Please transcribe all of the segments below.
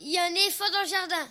Il y a un éléphant dans le jardin.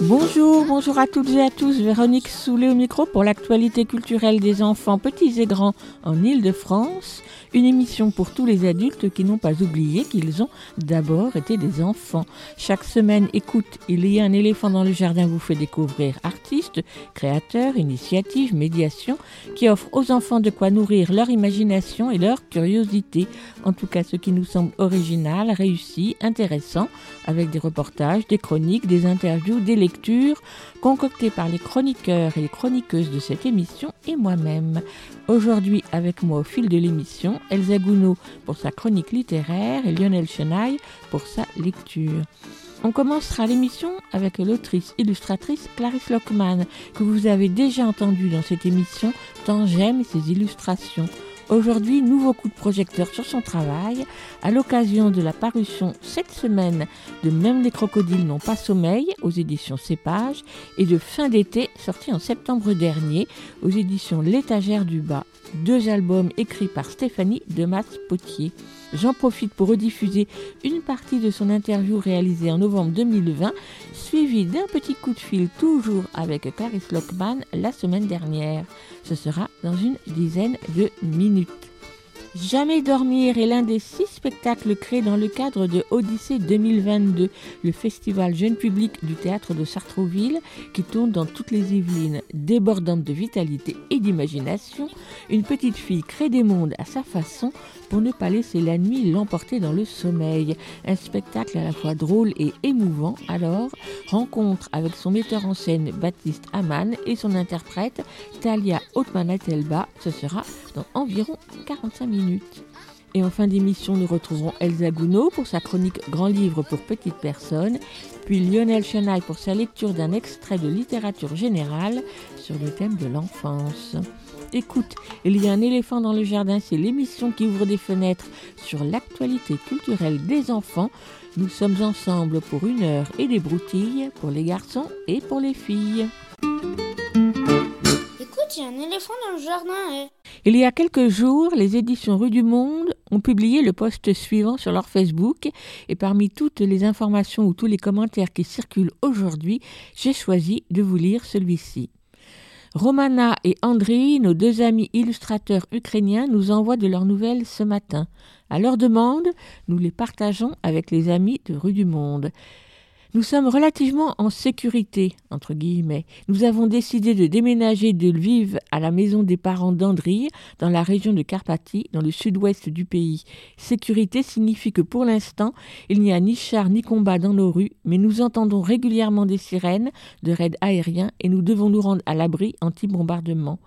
Bonjour, bonjour à toutes et à tous. Véronique Soulet au micro pour l'actualité culturelle des enfants petits et grands en Île-de-France. Une émission pour tous les adultes qui n'ont pas oublié qu'ils ont d'abord été des enfants. Chaque semaine, écoute, il y a un éléphant dans le jardin vous fait découvrir artistes, créateurs, initiatives, médiations qui offrent aux enfants de quoi nourrir leur imagination et leur curiosité. En tout cas, ce qui nous semble original, réussi, intéressant, avec des reportages, des chroniques, des interviews, des lectures, concoctées par les chroniqueurs et les chroniqueuses de cette émission et moi-même. Aujourd'hui, avec moi au fil de l'émission, Elsa Gounod pour sa chronique littéraire et Lionel Chenaille pour sa lecture. On commencera l'émission avec l'autrice illustratrice Clarisse Lockman, que vous avez déjà entendue dans cette émission, tant j'aime ses illustrations. Aujourd'hui, nouveau coup de projecteur sur son travail, à l'occasion de la parution cette semaine de Même les crocodiles n'ont pas sommeil aux éditions Cépage et de Fin d'été sorti en septembre dernier aux éditions L'étagère du bas. Deux albums écrits par Stéphanie Demas-Potier. J'en profite pour rediffuser une partie de son interview réalisée en novembre 2020, suivie d'un petit coup de fil toujours avec Clarisse Lockman la semaine dernière. Ce sera dans une dizaine de minutes. Jamais dormir est l'un des six spectacles créés dans le cadre de Odyssée 2022, le festival jeune public du théâtre de Sartrouville qui tourne dans toutes les Yvelines. Débordante de vitalité et d'imagination, une petite fille crée des mondes à sa façon pour ne pas laisser la nuit l'emporter dans le sommeil. Un spectacle à la fois drôle et émouvant, alors, rencontre avec son metteur en scène Baptiste Amann et son interprète Talia Othman-Atelba, ce sera dans environ 45 minutes. Et en fin d'émission, nous retrouverons Elsa Gounod pour sa chronique Grand livre pour petites personnes, puis Lionel Chenaille pour sa lecture d'un extrait de littérature générale sur le thème de l'enfance. Écoute, il y a un éléphant dans le jardin, c'est l'émission qui ouvre des fenêtres sur l'actualité culturelle des enfants. Nous sommes ensemble pour une heure et des broutilles pour les garçons et pour les filles. Écoute, il y a un éléphant dans le jardin. eh. Il y a quelques jours, les éditions Rue du Monde ont publié le post suivant sur leur Facebook et parmi toutes les informations ou tous les commentaires qui circulent aujourd'hui, j'ai choisi de vous lire celui-ci. Romana et Andriy, nos deux amis illustrateurs ukrainiens, nous envoient de leurs nouvelles ce matin. À leur demande, nous les partageons avec les amis de Rue du Monde. Nous sommes relativement en sécurité, entre guillemets. Nous avons décidé de déménager de Lviv à la maison des parents d'Andriy, dans la région de Carpathie, dans le sud-ouest du pays. Sécurité signifie que pour l'instant, il n'y a ni char ni combat dans nos rues, mais nous entendons régulièrement des sirènes, de raids aériens, et nous devons nous rendre à l'abri anti-bombardement.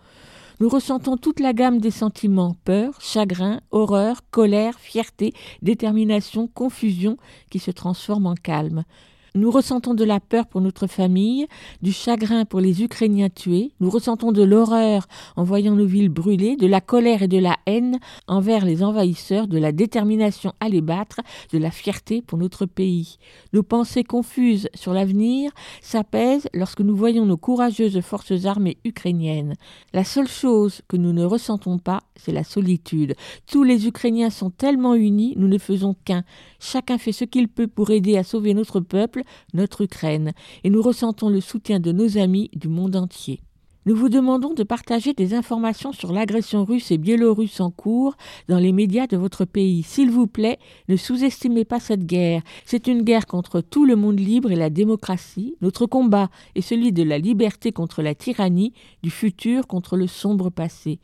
Nous ressentons toute la gamme des sentiments peur, chagrin, horreur, colère, fierté, détermination, confusion qui se transforment en calme. Nous ressentons de la peur pour notre famille, du chagrin pour les Ukrainiens tués, nous ressentons de l'horreur en voyant nos villes brûlées, de la colère et de la haine envers les envahisseurs, de la détermination à les battre, de la fierté pour notre pays. Nos pensées confuses sur l'avenir s'apaisent lorsque nous voyons nos courageuses forces armées ukrainiennes. La seule chose que nous ne ressentons pas, c'est la solitude. Tous les Ukrainiens sont tellement unis, nous ne faisons qu'un. Chacun fait ce qu'il peut pour aider à sauver notre peuple, notre Ukraine, et nous ressentons le soutien de nos amis du monde entier. Nous vous demandons de partager des informations sur l'agression russe et biélorusse en cours dans les médias de votre pays. S'il vous plaît, ne sous-estimez pas cette guerre. C'est une guerre contre tout le monde libre et la démocratie. Notre combat est celui de la liberté contre la tyrannie, du futur contre le sombre passé.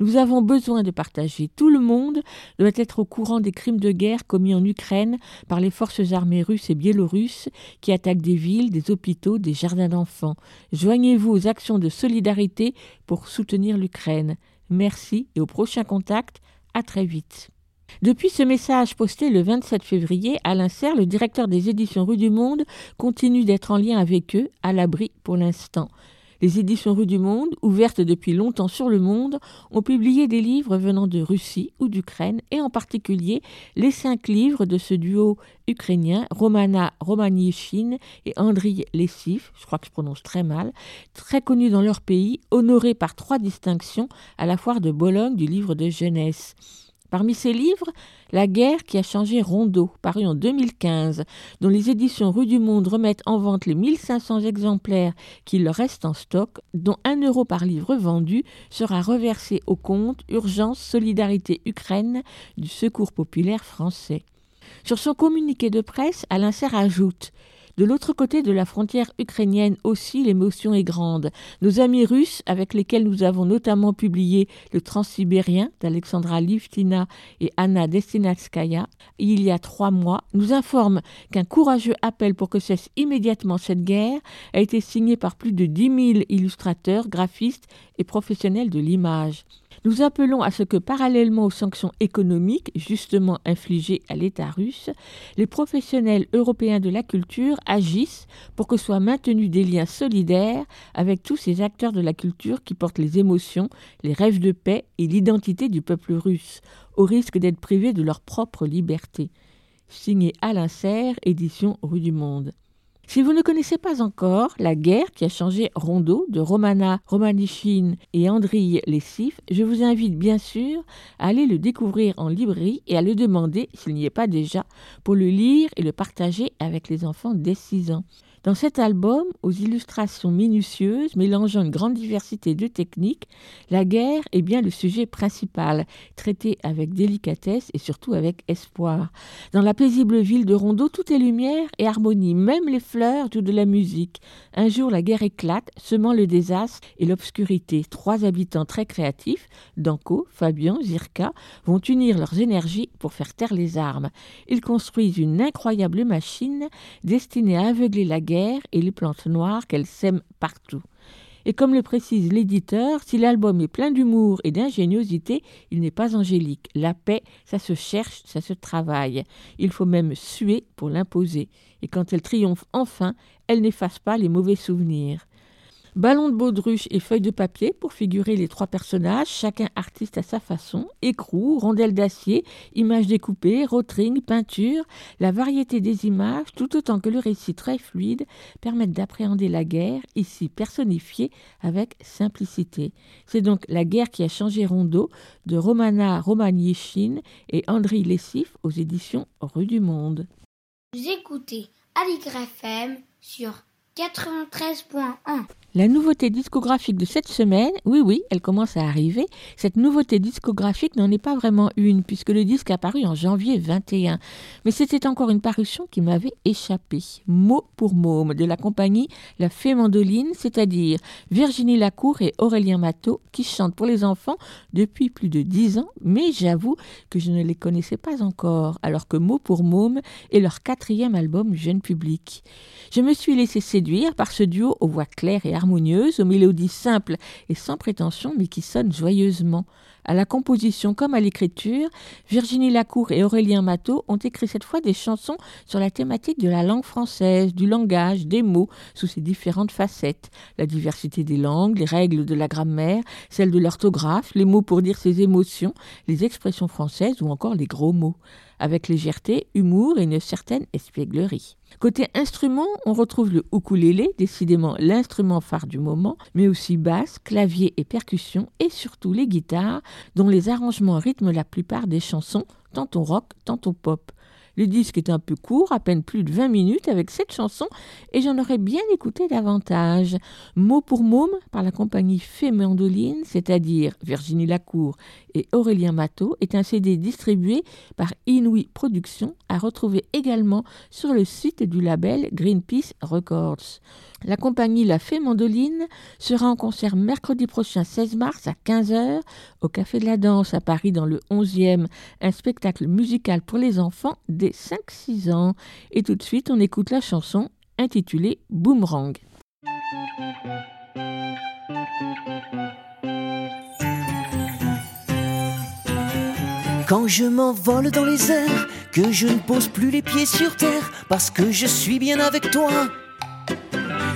Nous avons besoin de partager. Tout le monde doit être au courant des crimes de guerre commis en Ukraine par les forces armées russes et biélorusses qui attaquent des villes, des hôpitaux, des jardins d'enfants. Joignez-vous aux actions de solidarité pour soutenir l'Ukraine. Merci et au prochain contact. À très vite. Depuis ce message posté le 27 février, Alain Serre, le directeur des éditions Rue du Monde, continue d'être en lien avec eux, à l'abri pour l'instant. Les éditions Rue du Monde, ouvertes depuis longtemps sur le monde, ont publié des livres venant de Russie ou d'Ukraine, et en particulier les cinq livres de ce duo ukrainien, Romana Romanichine et Andriy Lessif, je crois que je prononce très mal, très connus dans leur pays, honorés par trois distinctions à la foire de Bologne du livre de jeunesse. Parmi ces livres, La guerre qui a changé Rondeau, paru en 2015, dont les éditions Rue du Monde remettent en vente les 1500 exemplaires qu'il leur reste en stock, dont 1 euro par livre vendu sera reversé au compte Urgence Solidarité Ukraine du Secours populaire français. Sur son communiqué de presse, Alain Serre ajoute de l'autre côté de la frontière ukrainienne aussi, l'émotion est grande. Nos amis russes, avec lesquels nous avons notamment publié Le Transsibérien d'Alexandra Livtina et Anna Destinatskaya il y a trois mois, nous informent qu'un courageux appel pour que cesse immédiatement cette guerre a été signé par plus de 10 000 illustrateurs, graphistes et professionnels de l'image. Nous appelons à ce que, parallèlement aux sanctions économiques justement infligées à l'État russe, les professionnels européens de la culture agissent pour que soient maintenus des liens solidaires avec tous ces acteurs de la culture qui portent les émotions, les rêves de paix et l'identité du peuple russe, au risque d'être privés de leur propre liberté. Signé Alain Serre, édition Rue du Monde. Si vous ne connaissez pas encore La guerre qui a changé Rondeau de Romana Romanichine et Andriy Lessif, je vous invite bien sûr à aller le découvrir en librairie et à le demander, s'il n'y est pas déjà, pour le lire et le partager avec les enfants dès 6 ans. Dans cet album, aux illustrations minutieuses mélangeant une grande diversité de techniques, la guerre est bien le sujet principal, traité avec délicatesse et surtout avec espoir. Dans la paisible ville de Rondeau, tout est lumière et harmonie, même les fleurs jouent de la musique. Un jour, la guerre éclate, semant le désastre et l'obscurité. Trois habitants très créatifs, Danko, Fabian, Zirka, vont unir leurs énergies pour faire taire les armes. Ils construisent une incroyable machine destinée à aveugler la guerre et les plantes noires qu'elle sème partout. Et comme le précise l'éditeur, si l'album est plein d'humour et d'ingéniosité, il n'est pas angélique. La paix, ça se cherche, ça se travaille. Il faut même suer pour l'imposer. Et quand elle triomphe enfin, elle n'efface pas les mauvais souvenirs. Ballon de baudruche et feuilles de papier pour figurer les trois personnages, chacun artiste à sa façon, écrou, rondelles d'acier, images découpées, rotring, peinture, la variété des images, tout autant que le récit très fluide, permettent d'appréhender la guerre, ici personnifiée avec simplicité. C'est donc La guerre qui a changé Rondeau de Romana Romanichine et André Lessif aux éditions Rue du Monde. Vous écoutez sur 93.1 la nouveauté discographique de cette semaine, oui oui, elle commence à arriver. Cette nouveauté discographique n'en est pas vraiment une, puisque le disque a paru en janvier 21. Mais c'était encore une parution qui m'avait échappé. Mot pour môme de la compagnie La Fée Mandoline, c'est-à-dire Virginie Lacour et Aurélien Matteau, qui chantent pour les enfants depuis plus de dix ans, mais j'avoue que je ne les connaissais pas encore, alors que Mot pour môme est leur quatrième album jeune public. Je me suis laissé séduire par ce duo aux voix claires et harmonieuse, aux mélodies simples et sans prétention, mais qui sonnent joyeusement. À la composition comme à l'écriture, Virginie Lacour et Aurélien Matteau ont écrit cette fois des chansons sur la thématique de la langue française, du langage, des mots, sous ses différentes facettes. La diversité des langues, les règles de la grammaire, celles de l'orthographe, les mots pour dire ses émotions, les expressions françaises ou encore les gros mots avec légèreté, humour et une certaine espièglerie. Côté instrument, on retrouve le ukulélé, décidément l'instrument phare du moment, mais aussi basse, clavier et percussion, et surtout les guitares, dont les arrangements rythment la plupart des chansons, tantôt rock, tantôt pop. Le disque est un peu court, à peine plus de 20 minutes avec cette chanson, et j'en aurais bien écouté davantage. Mot pour môme par la compagnie Fée Mandoline, c'est-à-dire Virginie Lacour et Aurélien Matteau, est un CD distribué par Inouï Productions, à retrouver également sur le site du label Greenpeace Records. La compagnie La Fée Mandoline sera en concert mercredi prochain 16 mars à 15h au Café de la Danse à Paris dans le 11e, un spectacle musical pour les enfants dès 5-6 ans. Et tout de suite, on écoute la chanson intitulée Boomerang. Quand je m'envole dans les airs, que je ne pose plus les pieds sur terre, parce que je suis bien avec toi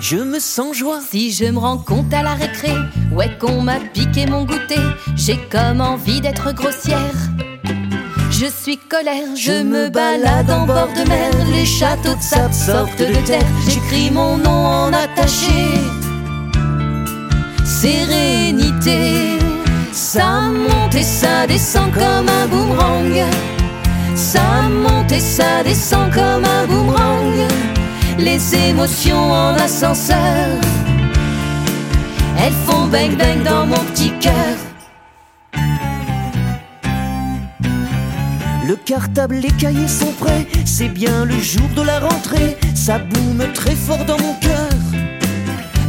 je me sens joie. Si je me rends compte à la récré, ouais qu'on m'a piqué mon goûter, j'ai comme envie d'être grossière. Je suis colère, je me balade en bord de mer, les châteaux de sable sortent de terre, j'écris mon nom en attaché. Sérénité, ça monte et ça descend comme un boomerang. Ça monte et ça descend comme un boomerang. Les émotions en ascenseur, elles font bang bang dans mon petit cœur. Le cartable, les cahiers sont prêts, c'est bien le jour de la rentrée. Ça boume très fort dans mon cœur.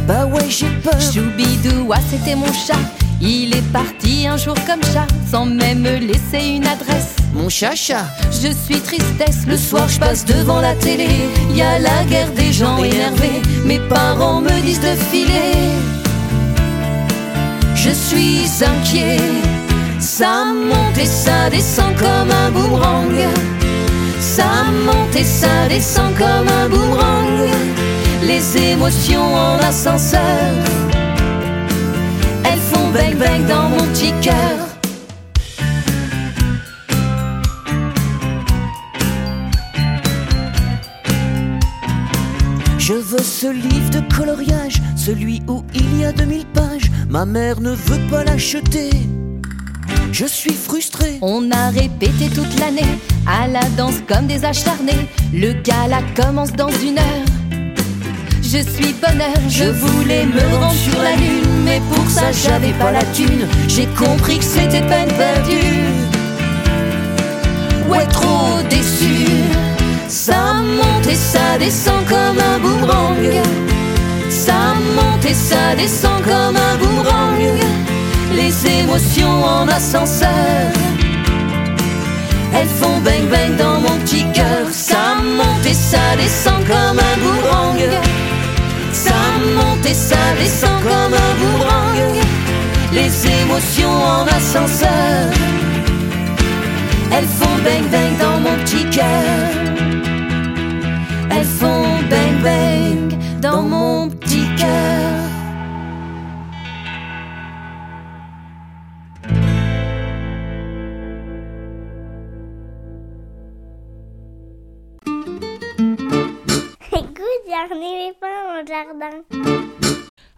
Bah ouais, j'ai peur. Choubidoua, c'était mon chat. Il est parti un jour comme ça, sans même me laisser une adresse. Mon chacha, Je suis tristesse, le soir je passe devant la télé. Y a la guerre des gens énervés, mes parents me disent de filer. Je suis inquiet, ça monte et ça descend comme un boomerang. Ça monte et ça descend comme un boomerang. Les émotions en ascenseur, elles font bang bang dans mon petit cœur. je veux ce livre de coloriage, celui où il y a 2000 pages. Ma mère ne veut pas l'acheter. Je suis frustré. On a répété toute l'année à la danse comme des acharnés. Le gala commence dans une heure. Je suis bonheur, je voulais me rendre sur la lune, mais pour ça j'avais pas la thune. J'ai compris que c'était peine perdue. Ouais, trop déçu. Ça monte et ça descend comme un boomerang. Ça monte et ça descend comme un boomerang. Les émotions en ascenseur, elles font bang bang dans mon petit cœur. Ça monte et ça descend comme un boomerang. Ça monte et ça descend comme un boomerang. Les émotions en ascenseur, elles font bang bang dans mon petit cœur. Elles font bang bang dans mon petit cœur.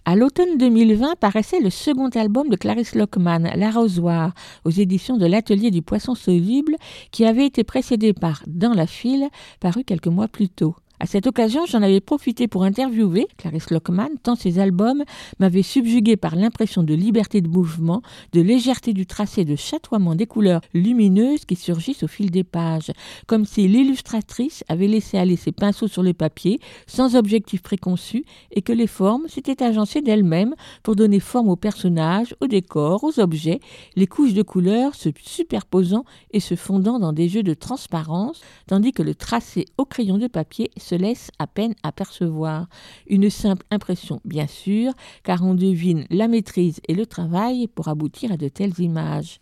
À l'automne 2020 paraissait le second album de Clarisse Lockman, L'arrosoir, aux éditions de l'Atelier du Poisson Soluble, qui avait été précédé par Dans la file, paru quelques mois plus tôt. À cette occasion, j'en avais profité pour interviewer Clarisse Lockman, tant ses albums m'avaient subjugué par l'impression de liberté de mouvement, de légèreté du tracé, de chatoiement des couleurs lumineuses qui surgissent au fil des pages, comme si l'illustratrice avait laissé aller ses pinceaux sur le papier, sans objectif préconçu, et que les formes s'étaient agencées d'elles-mêmes pour donner forme aux personnages, aux décors, aux objets, les couches de couleurs se superposant et se fondant dans des jeux de transparence, tandis que le tracé au crayon de papier laisse à peine apercevoir. Une simple impression, bien sûr, car on devine la maîtrise et le travail pour aboutir à de telles images.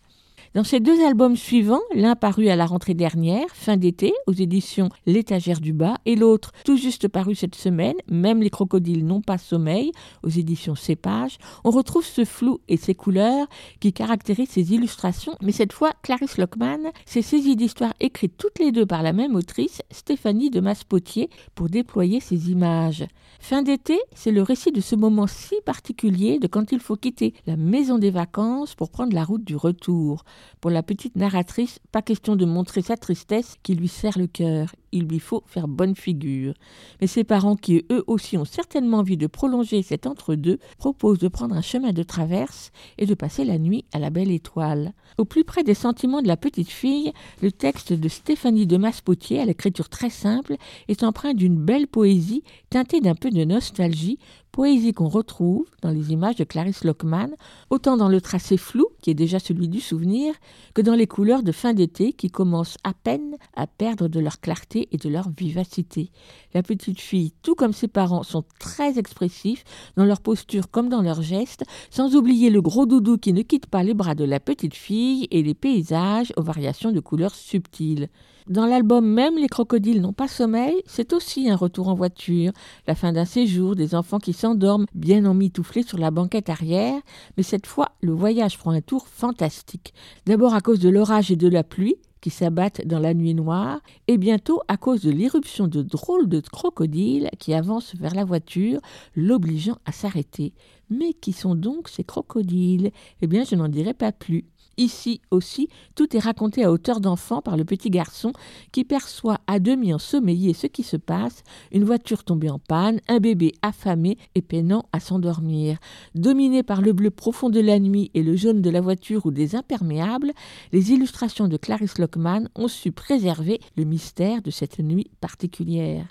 Dans ces deux albums suivants, l'un paru à la rentrée dernière, fin d'été, aux éditions L'étagère du bas, et l'autre tout juste paru cette semaine, Même les crocodiles n'ont pas sommeil, aux éditions Cépage, on retrouve ce flou et ces couleurs qui caractérisent ces illustrations, mais cette fois, Clarisse Lockman s'est saisie d'histoires écrites toutes les deux par la même autrice, Stéphanie de Maspotier, pour déployer ces images. Fin d'été, c'est le récit de ce moment si particulier de quand il faut quitter la maison des vacances pour prendre la route du retour. Pour la petite narratrice, pas question de montrer sa tristesse qui lui serre le cœur. Il lui faut faire bonne figure. Mais ses parents, qui eux aussi ont certainement envie de prolonger cet entre-deux, proposent de prendre un chemin de traverse et de passer la nuit à la belle étoile. Au plus près des sentiments de la petite fille, le texte de Stéphanie de Maspotier, à l'écriture très simple, est empreint d'une belle poésie teintée d'un peu de nostalgie, poésie qu'on retrouve dans les images de Clarisse Lockman, autant dans le tracé flou, qui est déjà celui du souvenir, que dans les couleurs de fin d'été qui commencent à peine à perdre de leur clarté et de leur vivacité. La petite fille, tout comme ses parents, sont très expressifs dans leur posture comme dans leurs gestes, sans oublier le gros doudou qui ne quitte pas les bras de la petite fille et les paysages aux variations de couleurs subtiles. Dans l'album même Les crocodiles n'ont pas sommeil, c'est aussi un retour en voiture, la fin d'un séjour, des enfants qui s'endorment bien emmitouflés sur la banquette arrière, mais cette fois le voyage prend un tour fantastique. D'abord à cause de l'orage et de la pluie, qui s'abattent dans la nuit noire, et bientôt à cause de l'irruption de drôles de crocodiles qui avancent vers la voiture, l'obligeant à s'arrêter. Mais qui sont donc ces crocodiles? Eh bien, je n'en dirai pas plus. Ici aussi, tout est raconté à hauteur d'enfant par le petit garçon qui perçoit à demi ensommeillé ce qui se passe, une voiture tombée en panne, un bébé affamé et peinant à s'endormir. Dominé par le bleu profond de la nuit et le jaune de la voiture ou des imperméables, les illustrations de Clarisse Lockman ont su préserver le mystère de cette nuit particulière.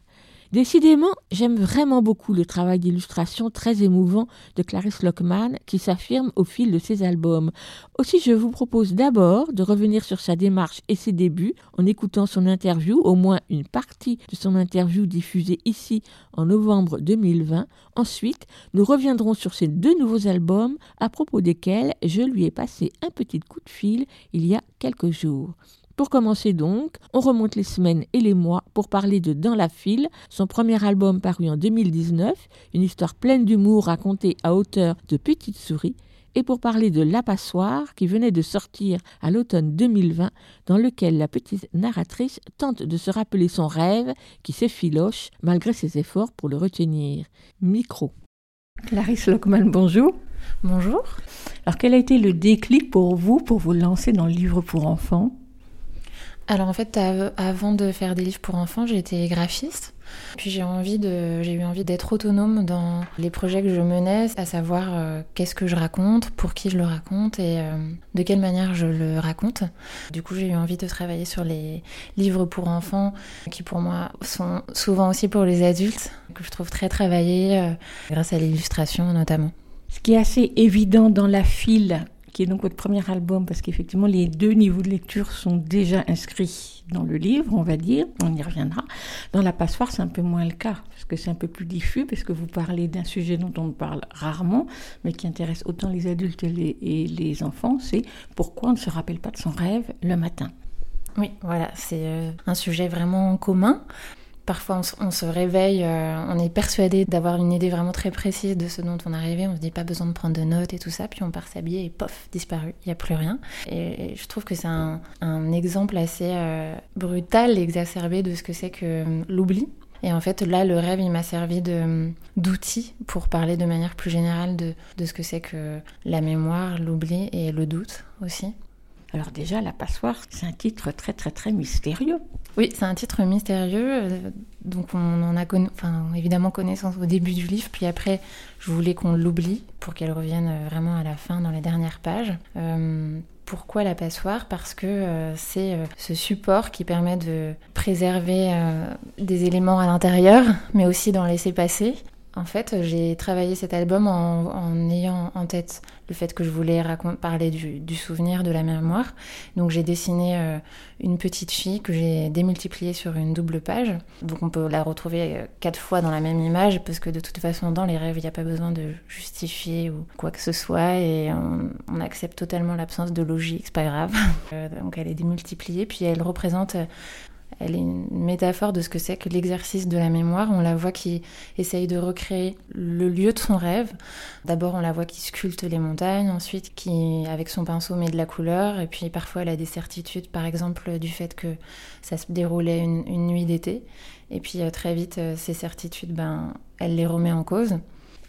Décidément, j'aime vraiment beaucoup le travail d'illustration très émouvant de Clarisse Lockman qui s'affirme au fil de ses albums. Aussi, je vous propose d'abord de revenir sur sa démarche et ses débuts en écoutant son interview, au moins une partie de son interview diffusée ici en novembre 2020. Ensuite, nous reviendrons sur ses deux nouveaux albums à propos desquels je lui ai passé un petit coup de fil il y a quelques jours. Pour commencer donc, on remonte les semaines et les mois pour parler de Dans la file, son premier album paru en 2019, une histoire pleine d'humour racontée à hauteur de petites souris, et pour parler de La Passoire qui venait de sortir à l'automne 2020, dans lequel la petite narratrice tente de se rappeler son rêve qui s'effiloche malgré ses efforts pour le retenir. Micro. Clarisse Lockman, bonjour. Bonjour. Alors quel a été le déclic pour vous pour vous lancer dans le livre pour enfants? Alors en fait, avant de faire des livres pour enfants, j'étais graphiste. Puis j'ai eu envie d'être autonome dans les projets que je menais, à savoir euh, qu'est-ce que je raconte, pour qui je le raconte et euh, de quelle manière je le raconte. Du coup, j'ai eu envie de travailler sur les livres pour enfants, qui pour moi sont souvent aussi pour les adultes, que je trouve très travaillés, euh, grâce à l'illustration notamment. Ce qui est assez évident dans la file qui est donc votre premier album, parce qu'effectivement, les deux niveaux de lecture sont déjà inscrits dans le livre, on va dire, on y reviendra. Dans La Passoire, c'est un peu moins le cas, parce que c'est un peu plus diffus, parce que vous parlez d'un sujet dont on parle rarement, mais qui intéresse autant les adultes et les, enfants, c'est pourquoi on ne se rappelle pas de son rêve le matin. Oui, voilà, c'est euh, un sujet vraiment commun. Parfois, on, se réveille, euh, on est persuadé d'avoir une idée vraiment très précise de ce dont on est arrivé. On se dit pas besoin de prendre de notes et tout ça. Puis on part s'habiller et pof, disparu. Il n'y a plus rien. Et, je trouve que c'est un, exemple assez euh, brutal, exacerbé de ce que c'est que euh, l'oubli. Et en fait, là, le rêve, il m'a servi d'outil pour parler de manière plus générale de ce que c'est que la mémoire, l'oubli et le doute aussi. Alors déjà, La Passoire, c'est un titre très très très mystérieux. Oui, c'est un titre mystérieux, euh, donc on en a évidemment connaissance au début du livre, puis après, je voulais qu'on l'oublie pour qu'elle revienne euh, vraiment à la fin, dans les dernières pages. Euh, pourquoi la passoire? Parce que c'est ce support qui permet de préserver des éléments à l'intérieur, mais aussi d'en laisser passer. En fait, j'ai travaillé cet album en, ayant en tête le fait que je voulais parler du, souvenir, de la mémoire. Donc j'ai dessiné euh, une petite fille que j'ai démultipliée sur une double page. Donc on peut la retrouver euh, quatre fois dans la même image parce que de toute façon dans les rêves il n'y a pas besoin de justifier ou quoi que ce soit et on, accepte totalement l'absence de logique, c'est pas grave. Euh, donc elle est démultipliée puis elle représente elle est une métaphore de ce que c'est que l'exercice de la mémoire. On la voit qui essaye de recréer le lieu de son rêve. D'abord, on la voit qui sculpte les montagnes, ensuite qui, avec son pinceau, met de la couleur, et puis parfois elle a des certitudes, par exemple du fait que ça se déroulait une, nuit d'été. Et puis euh, très vite, euh, ces certitudes, ben, elle les remet en cause.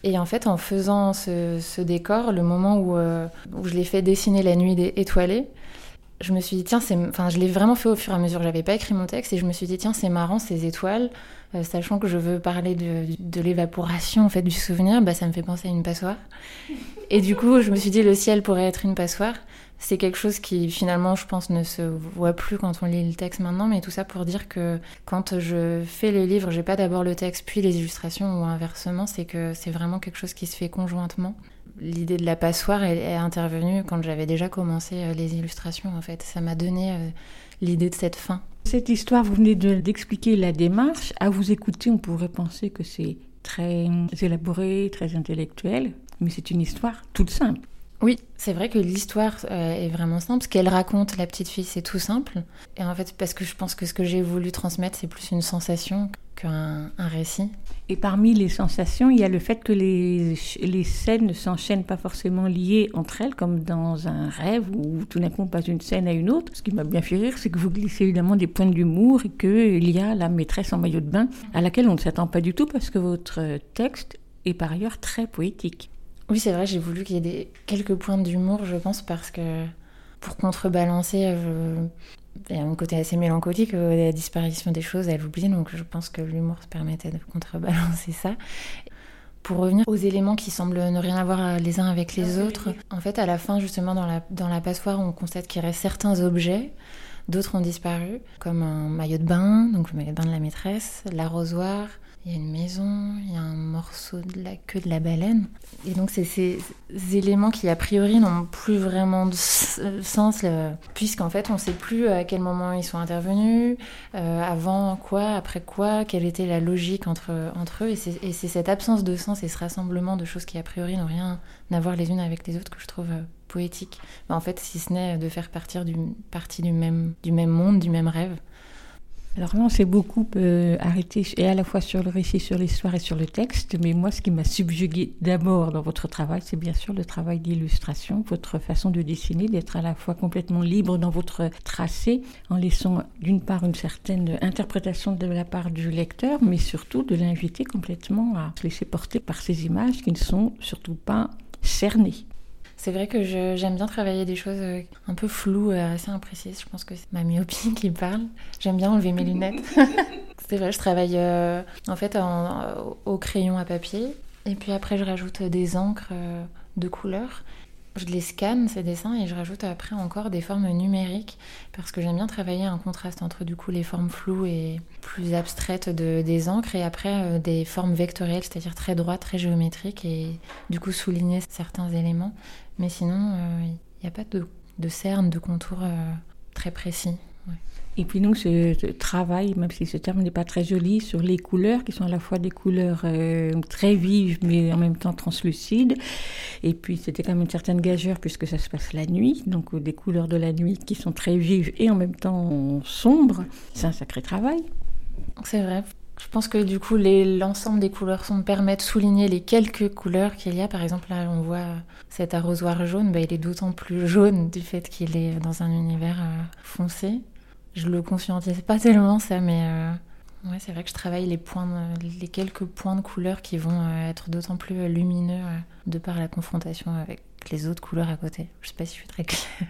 Et en fait, en faisant ce, décor, le moment où, euh, où je l'ai fait dessiner la nuit étoilée, je me suis dit, tiens, c'est... enfin, je l'ai vraiment fait au fur et à mesure. J'avais pas écrit mon texte et je me suis dit, tiens, c'est marrant ces étoiles, euh, sachant que je veux parler de, de l'évaporation en fait du souvenir, bah ça me fait penser à une passoire. Et du coup, je me suis dit, le ciel pourrait être une passoire. C'est quelque chose qui finalement, je pense, ne se voit plus quand on lit le texte maintenant, mais tout ça pour dire que quand je fais les livres, j'ai pas d'abord le texte puis les illustrations ou inversement, c'est que c'est vraiment quelque chose qui se fait conjointement l'idée de la passoire est, intervenue quand j'avais déjà commencé euh, les illustrations en fait. Ça m'a donné euh, l'idée de cette fin. Cette histoire, vous venez d'expliquer la démarche. À vous écouter, on pourrait penser que c'est très élaboré, très intellectuel, mais c'est une histoire toute simple. Oui, c'est vrai que l'histoire euh, est vraiment simple. Ce qu'elle raconte, la petite fille, c'est tout simple. Et en fait, parce que je pense que ce que j'ai voulu transmettre, c'est plus une sensation qu'un un récit. Et parmi les sensations, il y a le fait que les, les scènes ne s'enchaînent pas forcément liées entre elles, comme dans un rêve où tout d'un coup on passe scène à une autre. Ce qui m'a bien fait rire, c'est que vous glissez évidemment des points d'humour et qu'il y a la maîtresse en maillot de bain à laquelle on ne s'attend pas du tout parce que votre texte est par ailleurs très poétique. Oui, c'est vrai, j'ai voulu qu'il y ait des, quelques points d'humour, je pense, parce que pour contrebalancer, euh, il y a un côté assez mélancolique, euh, la disparition des choses, elle oublie, donc je pense que l'humour se permettait de contrebalancer ça. Pour revenir aux éléments qui semblent ne rien avoir euh, les uns avec les autres, en fait, à la fin, justement, dans la, dans la passoire, on constate qu'il reste certains objets, d'autres ont disparu, comme un maillot de bain, donc le maillot de bain de la maîtresse, l'arrosoir, il y a une maison, il y a un morceau de la queue de la baleine. Et donc, c'est ces éléments qui, a priori, n'ont plus vraiment de sens, puisqu'en fait, on ne sait plus à quel moment ils sont intervenus, euh, avant quoi, après quoi, quelle était la logique entre, entre eux. Et c'est cette absence de sens et ce rassemblement de choses qui, a priori, n'ont rien à voir les unes avec les autres que je trouve euh, poétique. en fait, si ce n'est de faire partir du, partie du même, du même monde, du même rêve. Alors là, on s'est beaucoup euh, arrêté et à la fois sur le récit, sur l'histoire et sur le texte. Mais moi, ce qui m'a subjugué d'abord dans votre travail, c'est bien sûr le travail d'illustration, votre façon de dessiner, d'être à la fois complètement libre dans votre tracé, en laissant d'une part une certaine interprétation de la part du lecteur, mais surtout de l'inviter complètement à se laisser porter par ces images qui ne sont surtout pas cernées. C'est vrai que j'aime bien travailler des choses euh, un peu floues, euh, assez imprécises. Je pense que c'est ma myopie qui parle. J'aime bien enlever mes lunettes. c'est vrai, je travaille euh, en fait au crayon à papier. Et puis après, je rajoute des encres de couleur. Je les scanne, ces dessins, et je rajoute après encore des formes numériques, parce que j'aime bien travailler un contraste entre du coup les formes floues et plus abstraites de, des encres, et après des formes vectorielles, c'est-à-dire très droites, très géométriques, et du coup souligner certains éléments. Mais sinon, il euh, n'y a pas de, de cerne, de contour euh, très précis. Et puis donc ce, travail, même si ce terme n'est pas très joli, sur les couleurs, qui sont à la fois des couleurs euh, très vives, mais en même temps translucides. Et puis c'était quand même une certaine gageure, puisque ça se passe la nuit, donc des couleurs de la nuit qui sont très vives et en même temps sombres. C'est un sacré travail. C'est vrai. Je pense que du coup, l'ensemble des couleurs sont, permettent de souligner les quelques couleurs qu'il y a. Par exemple, là, on voit cet arrosoir jaune, bah, il est d'autant plus jaune du fait qu'il est dans un univers euh, foncé. Je le conscientise pas tellement, ça, mais euh, c'est vrai que je travaille les, quelques points de couleurs qui vont euh, être d'autant plus lumineux de par la confrontation avec les autres couleurs à côté. Je sais pas si je suis très claire.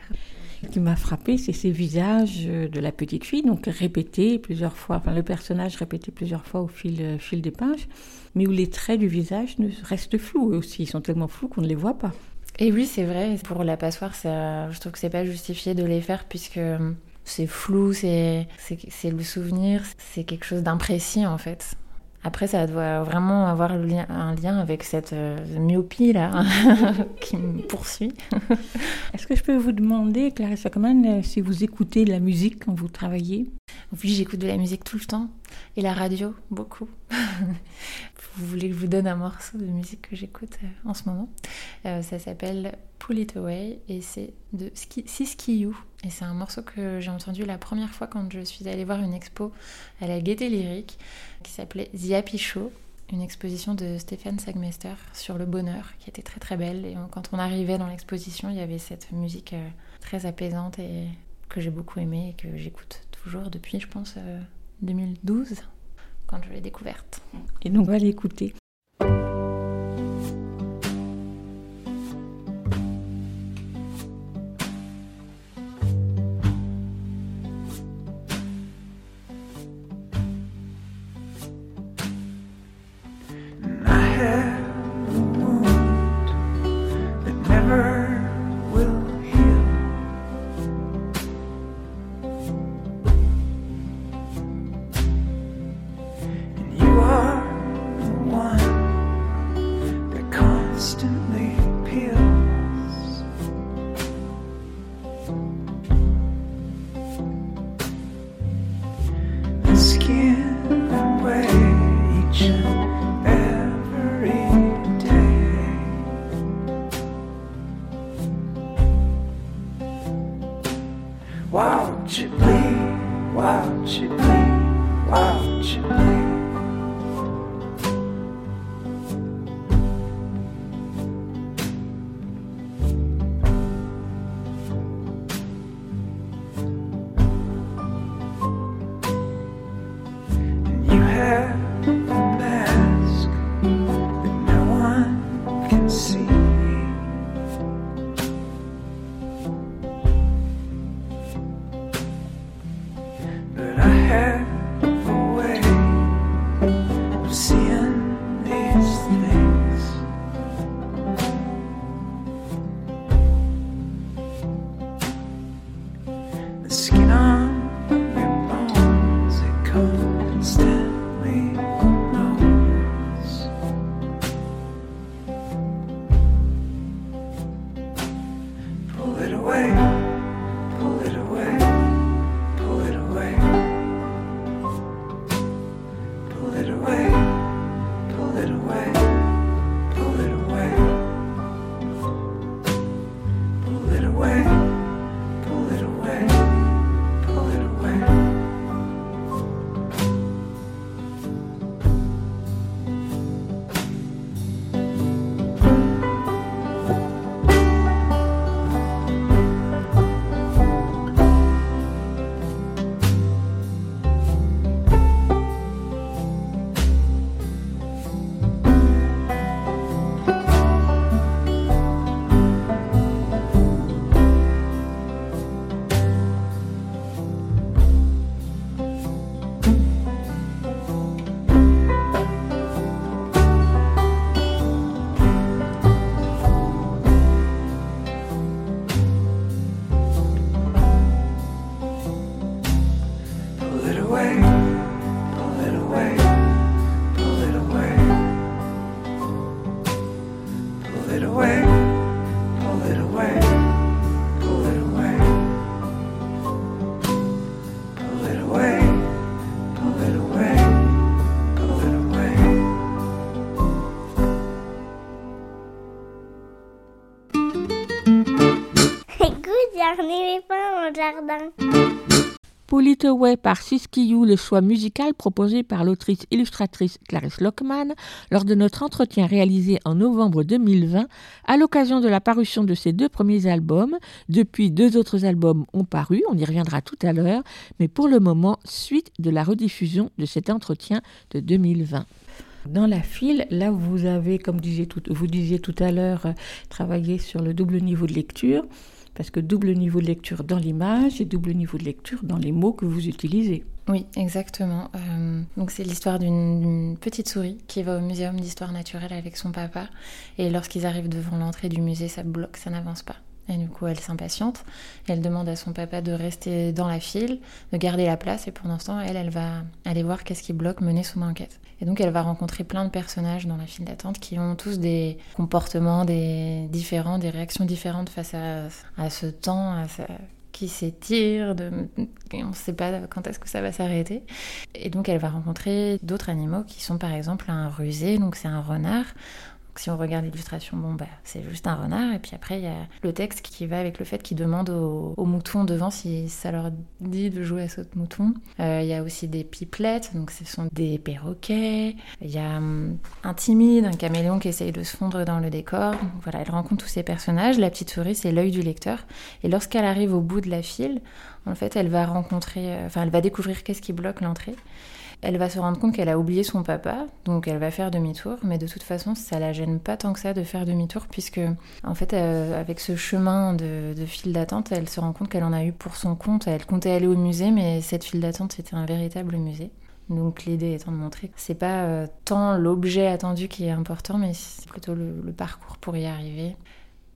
Ce qui m'a frappé, c'est ces visages de la petite fille, donc répétés plusieurs fois, enfin le personnage répété plusieurs fois au fil, euh, fil des pages, mais où les traits du visage restent flous aussi. Ils sont tellement flous qu'on ne les voit pas. Et oui, c'est vrai. Pour la passoire, ça, je trouve que c'est pas justifié de les faire puisque euh, c'est flou, c'est le souvenir, c'est quelque chose d'imprécis en fait. Après, ça doit vraiment avoir un lien avec cette euh, myopie là qui me poursuit. Est-ce que je peux vous demander, Clarissa Coman, euh, si vous écoutez de la musique quand vous travaillez? Oui, j'écoute de la musique tout le temps et la radio beaucoup. Vous voulez que je vous donne un morceau de musique que j'écoute euh, en ce moment Ça s'appelle Pull It Away et c'est de Siskiyou. Et c'est un morceau que j'ai entendu la première fois quand je suis allée voir une expo à la Gaieté Lyrique qui s'appelait The Happy Show, une exposition de Stéphane Sagmeister sur le bonheur qui était très très belle. Et quand on arrivait dans l'exposition, il y avait cette musique euh, très apaisante et que j'ai beaucoup aimée et que j'écoute toujours depuis, je pense, 2012 euh, quand je l'ai découverte. Et donc on va l'écouter. her. Jardin. Pull It Away par Siskiyou, le choix musical proposé par l'autrice illustratrice Clarisse Lockman lors de notre entretien réalisé en novembre 2020 à l'occasion de la parution de ses deux premiers albums. Depuis, deux autres albums ont paru, on y reviendra tout à l'heure, mais pour le moment, suite de la rediffusion de cet entretien de 2020. Dans la file, là vous avez, comme disiez tout- vous disiez tout à l'heure, euh, travaillé sur le double niveau de lecture, parce que double niveau de lecture dans l'image et double niveau de lecture dans les mots que vous utilisez. Oui, exactement. Euh, donc c'est l'histoire d'une petite souris qui va au muséum d'histoire naturelle avec son papa. Et lorsqu'ils arrivent devant l'entrée du musée, ça bloque, ça n'avance pas. Et du coup, elle s'impatiente. Elle demande à son papa de rester dans la file, de garder la place. Et pendant temps, elle, elle va aller voir qu'est-ce qui bloque, mener son enquête. Et donc, elle va rencontrer plein de personnages dans la file d'attente qui ont tous des comportements des... différents, des réactions différentes face à, ce temps, qui s'étire, de... on ne sait pas quand est-ce que ça va s'arrêter. Et donc elle va rencontrer d'autres animaux qui sont par exemple un rusé, donc c'est un renard. Si on regarde l'illustration, bon bah c'est juste un renard. Et puis après il y a le texte qui va avec le fait qu'ils demandent aux, moutons devant si ça leur dit de jouer à saute mouton. Euh, Il y a aussi des pipelettes, donc ce sont des perroquets. Il y a hum, un timide, un caméléon qui essaye de se fondre dans le décor. Voilà, elle rencontre tous ces personnages. La petite souris c'est l'œil du lecteur. Et lorsqu'elle arrive au bout de la file, en fait, elle va rencontrer, euh, enfin, elle va découvrir qu'est-ce qui bloque l'entrée. Elle va se rendre compte qu'elle a oublié son papa, donc elle va faire demi-tour. Mais de toute façon, ça la gêne pas tant que ça de faire demi-tour, puisque en fait, euh, avec ce chemin de, file d'attente, elle se rend compte qu'elle en a eu pour son compte. Elle comptait aller au musée, mais cette file d'attente, c'était un véritable musée. Donc l'idée étant de montrer que c'est pas euh, tant l'objet attendu qui est important, mais c'est plutôt le, parcours pour y arriver.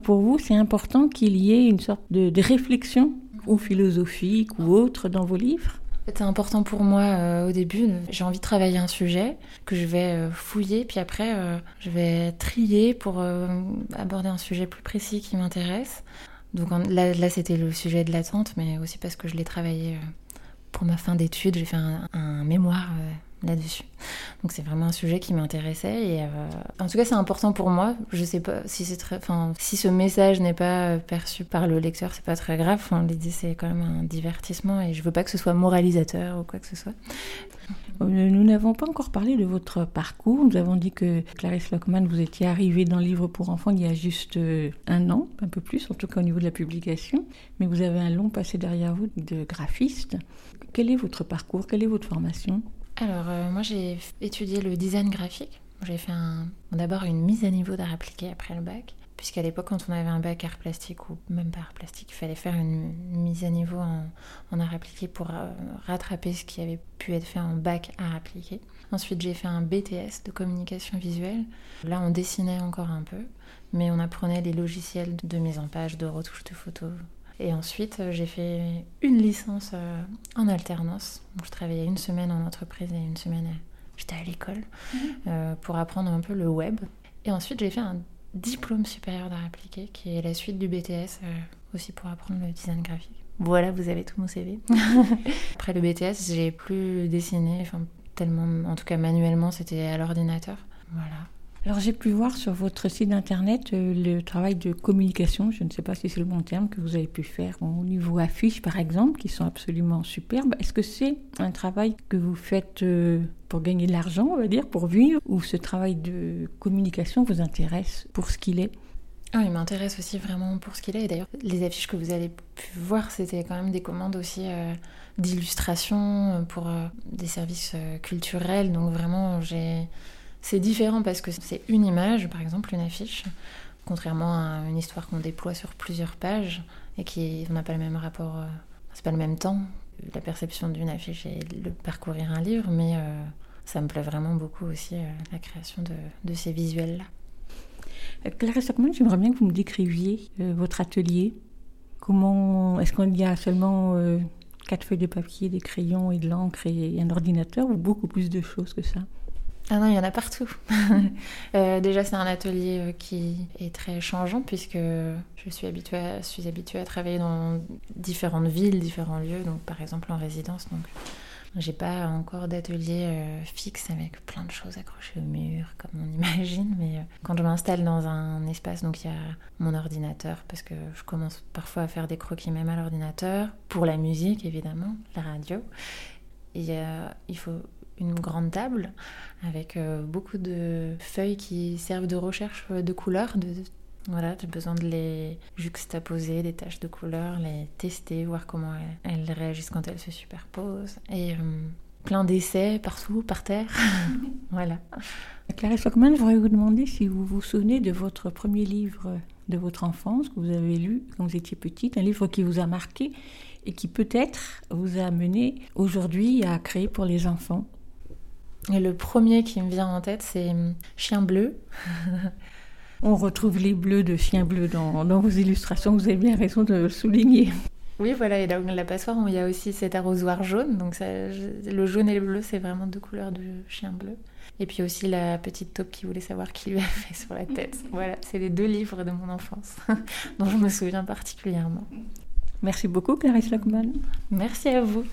Pour vous, c'est important qu'il y ait une sorte de réflexion, ou philosophique, ou autre, dans vos livres? C'était important pour moi euh, au début. J'ai envie de travailler un sujet que je vais euh, fouiller, puis après euh, je vais trier pour aborder un sujet plus précis qui m'intéresse. Donc là, là, c'était le sujet de l'attente, mais aussi parce que je l'ai travaillé pour ma fin d'études, j'ai fait un, mémoire là-dessus. Donc c'est vraiment un sujet qui m'intéressait et euh, en tout cas c'est important pour moi. Je sais pas si c'est très, enfin si ce message n'est pas euh, perçu par le lecteur, c'est pas très grave. Enfin, L'idée c'est quand même un divertissement et je veux pas que ce soit moralisateur ou quoi que ce soit. Euh, Nous n'avons pas encore parlé de votre parcours. Nous avons dit que Clarisse Lockman, vous étiez arrivée dans le livre pour enfants il y a juste un an, un peu plus, en tout cas au niveau de la publication. Mais vous avez un long passé derrière vous de graphiste. Quel est votre parcours? Quelle est votre formation? Alors euh, moi j'ai étudié le design graphique. J'ai fait d'abord une mise à niveau d'art appliqué après le bac. Puisqu'à l'époque, quand on avait un bac art plastique ou même pas art plastique, il fallait faire une, mise à niveau en, en art appliqué pour euh, rattraper ce qui avait pu être fait en bac art appliqué. Ensuite, j'ai fait un BTS de communication visuelle. Là, on dessinait encore un peu, mais on apprenait les logiciels de mise en page, de retouche de photos. Et ensuite, euh, j'ai fait une licence euh, en alternance. Donc, je travaillais une semaine en entreprise et une semaine, euh, j'étais à l'école euh, pour apprendre un peu le web. Et ensuite, j'ai fait un diplôme supérieur d'art appliqué qui est la suite du BTS euh, aussi pour apprendre le design graphique. Voilà, vous avez tout mon CV. Après le BTS, j'ai plus dessiné, enfin tellement, en tout cas manuellement, c'était à l'ordinateur. Voilà. Alors j'ai pu voir sur votre site internet euh, le travail de communication, je ne sais pas si c'est le bon terme, que vous avez pu faire au niveau affiches par exemple, qui sont absolument superbes. Est-ce que c'est un travail que vous faites euh, pour gagner de l'argent, on va dire, pour vivre, ou ce travail de communication vous intéresse pour ce qu'il est? Ah, il m'intéresse aussi vraiment pour ce qu'il est. D'ailleurs, les affiches que vous avez pu voir, c'était quand même des commandes aussi euh, d'illustration pour des services culturels. Donc vraiment, j'ai... c'est différent parce que c'est une image, par exemple, une affiche, contrairement à une histoire qu'on déploie sur plusieurs pages et qui n'a pas le même rapport, euh, c'est pas le même temps. La perception d'une affiche et le parcourir un livre, mais euh, ça me plaît vraiment beaucoup aussi euh, la création de, ces visuels-là. Clarisse Lockman, j'aimerais bien que vous me décriviez votre atelier. Comment est-ce qu'il y a seulement quatre feuilles de papier, des crayons et de l'encre et un ordinateur, ou beaucoup plus de choses que ça? Ah non, il y en a partout. Euh, déjà, c'est un atelier euh, qui est très changeant puisque je suis habituée, à, travailler dans différentes villes, différents lieux, donc par exemple en résidence. Donc, j'ai pas encore d'atelier euh, fixe avec plein de choses accrochées au mur comme on imagine, mais quand je m'installe dans un espace, donc il y a mon ordinateur parce que je commence parfois à faire des croquis même à l'ordinateur pour la musique évidemment, la radio. Il faut une grande table avec euh, beaucoup de feuilles qui servent de recherche euh, de couleurs. De, voilà, j'ai besoin de les juxtaposer, des taches de couleurs, les tester, voir comment elles, elles réagissent quand elles se superposent. Et euh, plein d'essais partout, par terre. voilà. Clarisse Lockman, je voudrais vous demander si vous vous souvenez de votre premier livre de votre enfance que vous avez lu quand vous étiez petite, un livre qui vous a marqué et qui peut-être vous a amené aujourd'hui à créer pour les enfants. Et le premier qui me vient en tête, c'est hum, Chien bleu. On retrouve les bleus de chien bleu dans, dans vos illustrations, vous avez bien raison de le souligner. Oui, voilà, et dans la passoire, il y a aussi cet arrosoir jaune. Donc ça, le jaune et le bleu, c'est vraiment deux couleurs de chien bleu. Et puis aussi la petite taupe qui voulait savoir qui lui avait fait sur la tête. Voilà, c'est les deux livres de mon enfance dont je me souviens particulièrement. Merci beaucoup, Clarisse Lockman. Merci à vous.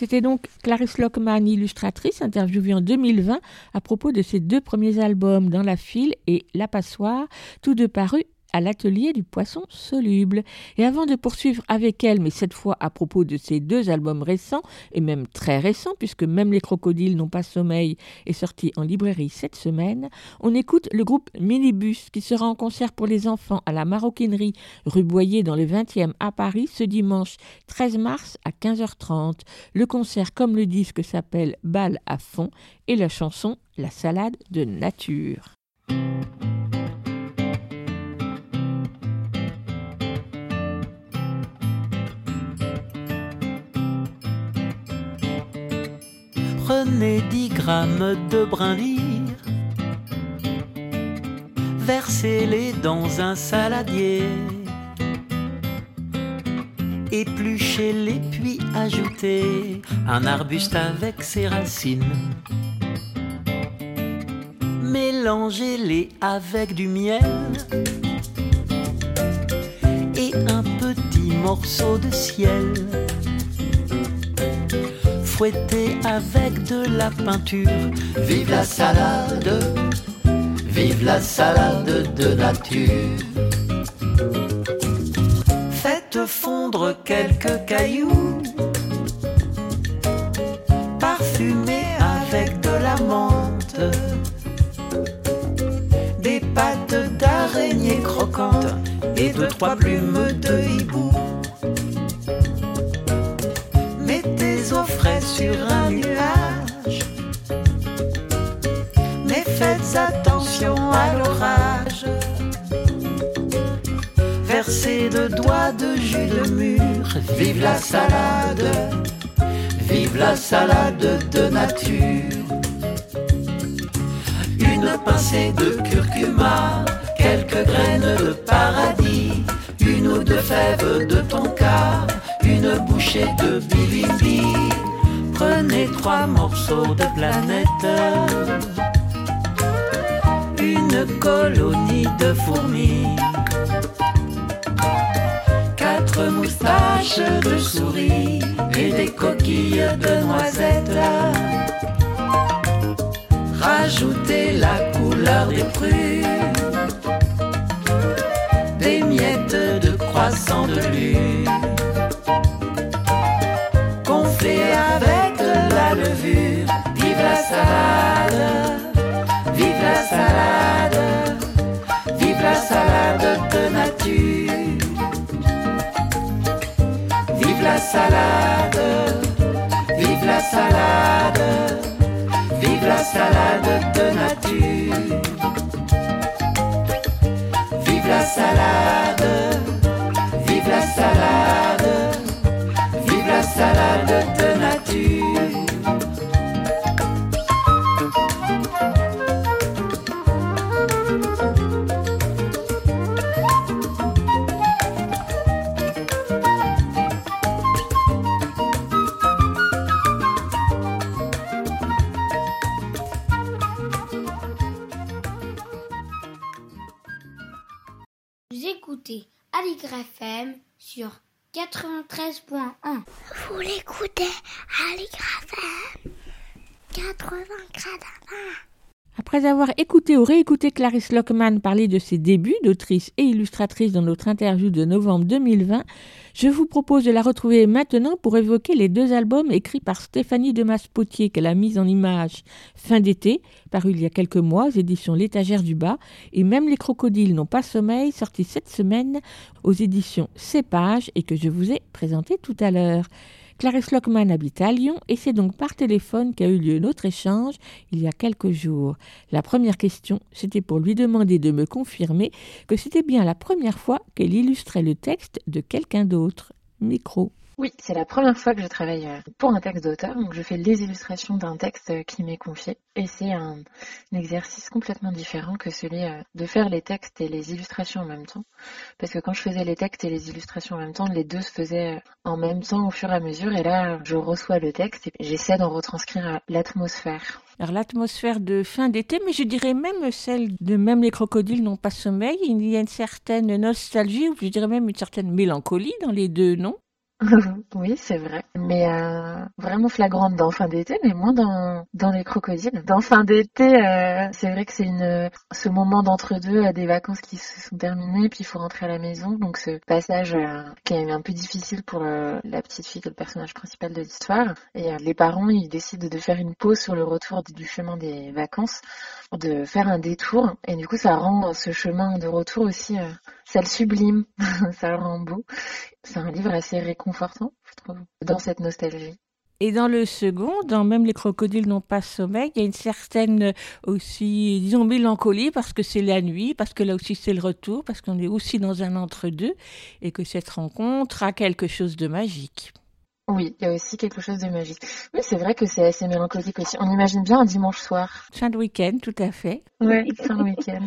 C'était donc Clarisse Lockman, illustratrice, interviewée en 2020 à propos de ses deux premiers albums, Dans la file et La passoire, tous deux parus à l'atelier du poisson soluble. Et avant de poursuivre avec elle, mais cette fois à propos de ses deux albums récents, et même très récents, puisque même Les Crocodiles n'ont pas sommeil est sorti en librairie cette semaine, on écoute le groupe Minibus qui sera en concert pour les enfants à la maroquinerie rue Boyer dans le 20e à Paris ce dimanche 13 mars à 15h30. Le concert, comme le disque, s'appelle Bal à fond et la chanson La salade de nature. Prenez 10 grammes de brindilles, versez-les dans un saladier, épluchez-les puis ajoutez un arbuste avec ses racines. Mélangez-les avec du miel et un petit morceau de ciel. Fouetter avec de la peinture. Vive la salade, vive la salade de nature. Faites fondre quelques cailloux, parfumés avec de la menthe, des pattes d'araignée croquantes et deux trois plumes de hibou. Sur un nuage, mais faites attention à l'orage. Versez de doigts de jus de mûre, vive la salade, vive la salade de nature. Une pincée de curcuma, quelques graines de paradis, une ou deux fèves de tonka, une bouchée de bilimbi. Prenez trois morceaux de planète, une colonie de fourmis, quatre moustaches de souris et des coquilles de noisettes. Rajoutez la couleur des prunes, des miettes de croissant de lune. Salade de nature. Vive la salade, vive la salade. Vive la salade de nature. Vive la salade, 93.1. Vous l'écoutez à l'IGRAFM 80 Après avoir écouté ou réécouté Clarisse Lockman parler de ses débuts d'autrice et illustratrice dans notre interview de novembre 2020, je vous propose de la retrouver maintenant pour évoquer les deux albums écrits par Stéphanie Demas-Potier qu'elle a mis en image fin d'été, paru il y a quelques mois aux éditions L'étagère du bas, et même les crocodiles n'ont pas sommeil, sorti cette semaine aux éditions Cépage et que je vous ai présenté tout à l'heure. Clarisse Lockman habite à Lyon et c'est donc par téléphone qu'a eu lieu notre échange il y a quelques jours. La première question, c'était pour lui demander de me confirmer que c'était bien la première fois qu'elle illustrait le texte de quelqu'un d'autre. Micro. Oui, c'est la première fois que je travaille euh, pour un texte d'auteur, donc je fais les illustrations d'un texte euh, qui m'est confié. Et c'est un, exercice complètement différent que celui euh, de faire les textes et les illustrations en même temps. Parce que quand je faisais les textes et les illustrations en même temps, les deux se faisaient en même temps au fur et à mesure. Et là, je reçois le texte et j'essaie d'en retranscrire l'atmosphère. Alors l'atmosphère de fin d'été, mais je dirais même celle de même les crocodiles n'ont pas sommeil, il y a une certaine nostalgie, ou je dirais même une certaine mélancolie dans les deux, non? oui, c'est vrai. Mais euh, vraiment flagrante dans fin d'été, mais moins dans, dans les crocodiles. Dans fin d'été, euh, c'est vrai que c'est une ce moment d'entre-deux, euh, des vacances qui se sont terminées, puis il faut rentrer à la maison. Donc ce passage euh, qui est un peu difficile pour euh, la petite fille qui est le personnage principal de l'histoire. Et euh, les parents, ils décident de faire une pause sur le retour du chemin des vacances, de faire un détour. Et du coup, ça rend ce chemin de retour aussi, ça le sublime, ça le rend beau. C'est un livre assez réconfortant, je trouve, dans cette nostalgie. Et dans le second, dans Même les crocodiles n'ont pas sommeil, il y a une certaine aussi, disons, mélancolie parce que c'est la nuit, parce que là aussi c'est le retour, parce qu'on est aussi dans un entre-deux et que cette rencontre a quelque chose de magique. Oui, il y a aussi quelque chose de magique. Oui, c'est vrai que c'est assez mélancolique aussi. On imagine bien un dimanche soir. Fin de week-end, tout à fait. Oui, fin de week-end.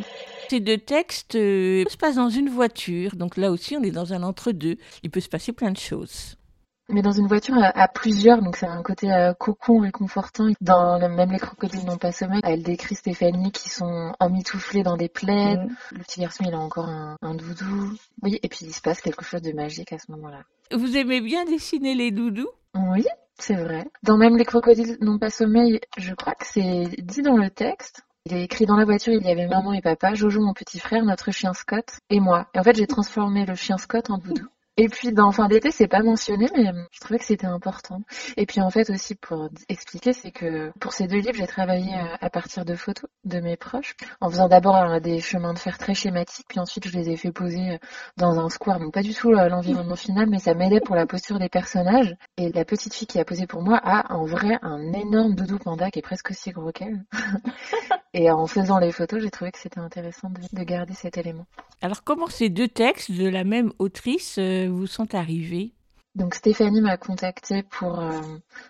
Ces deux textes euh, se passent dans une voiture, donc là aussi on est dans un entre-deux. Il peut se passer plein de choses. Mais dans une voiture à, à plusieurs, donc c'est un côté euh, cocon réconfortant. Dans le, même les crocodiles n'ont pas sommeil, elle décrit Stéphanie qui sont emmitouflées dans des plaids. Le petit garçon, il a encore un, un doudou. Oui, et puis il se passe quelque chose de magique à ce moment-là. Vous aimez bien dessiner les doudous? Oui, c'est vrai. Dans même les crocodiles n'ont pas sommeil, je crois que c'est dit dans le texte. Il est écrit dans la voiture, il y avait maman et papa, Jojo mon petit frère, notre chien Scott et moi. Et en fait, j'ai transformé le chien Scott en doudou. Et puis dans Fin d'été, c'est pas mentionné, mais je trouvais que c'était important. Et puis en fait aussi pour expliquer, c'est que pour ces deux livres, j'ai travaillé euh, à partir de photos de mes proches, en faisant d'abord euh, des chemins de fer très schématiques, puis ensuite je les ai fait poser euh, dans un square, donc pas du tout l'environnement final, mais ça m'aidait pour la posture des personnages. Et la petite fille qui a posé pour moi a en vrai un énorme doudou panda qui est presque aussi gros qu'elle. Et en faisant les photos, j'ai trouvé que c'était intéressant de, de, garder cet élément. Alors comment ces deux textes de la même autrice vous sont arrivés donc Stéphanie m'a contacté pour euh,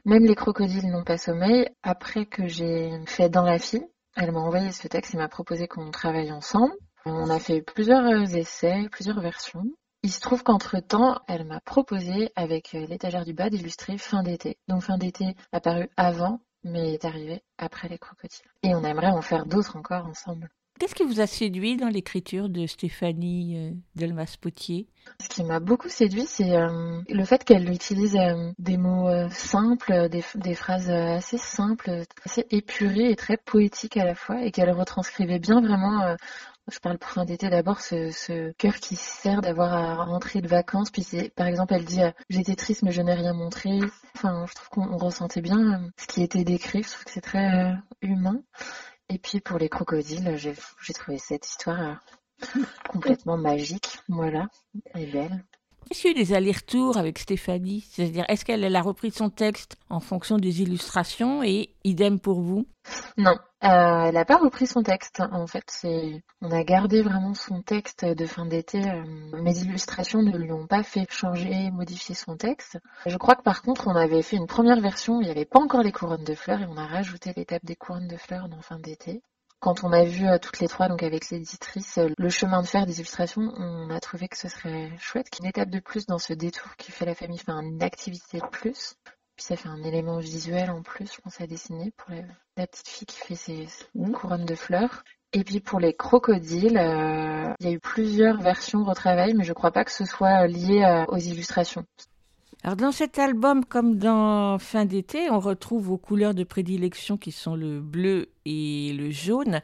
même les crocodiles n'ont pas sommeil après que j'ai fait dans la file. Elle m'a envoyé ce texte et m'a proposé qu'on travaille ensemble. On a fait plusieurs essais, plusieurs versions. Il se trouve qu'entre temps, elle m'a proposé avec l'étagère du bas d'illustrer fin d'été. Donc fin d'été apparu avant, mais est arrivé après les crocodiles. Et on aimerait en faire d'autres encore ensemble. Qu'est-ce qui vous a séduit dans l'écriture de Stéphanie euh, Delmas-Potier? Ce qui m'a beaucoup séduit, c'est euh, le fait qu'elle utilise euh, des mots simples, des, des, phrases assez simples, assez épurées et très poétiques à la fois, et qu'elle retranscrivait bien vraiment je parle pour fin d'été d'abord, ce cœur qui sert d'avoir à rentrer de vacances. Puis par exemple, elle dit j'étais triste mais je n'ai rien montré. Enfin, je trouve qu'on ressentait bien ce qui était décrit. Je trouve que c'est très humain. Et puis pour les crocodiles, j'ai trouvé cette histoire euh, complètement magique, voilà, et belle. Est-ce qu'il y a eu des allers-retours avec Stéphanie? C'est-à-dire, est-ce qu'elle a repris son texte en fonction des illustrations et idem pour vous? Non, euh, elle n'a pas repris son texte. En fait, on a gardé vraiment son texte de fin d'été. Euh, mes illustrations ne lui ont pas fait changer, modifier son texte. Je crois que par contre, on avait fait une première version où il n'y avait pas encore les couronnes de fleurs et on a rajouté l'étape des couronnes de fleurs dans fin d'été. Quand on a vu euh, toutes les trois, donc avec l'éditrice, euh, le chemin de fer des illustrations, on a trouvé que ce serait chouette qu'une étape de plus dans ce détour qui fait la famille, enfin une activité de plus. Puis ça fait un élément visuel en plus, je pense, à dessiner pour la, petite fille qui fait ses, couronnes de fleurs. Et puis pour les crocodiles, euh, il y a eu plusieurs versions retravail, mais je crois pas que ce soit lié aux illustrations. Alors dans cet album, comme dans Fin d'été, on retrouve vos couleurs de prédilection qui sont le bleu et le jaune.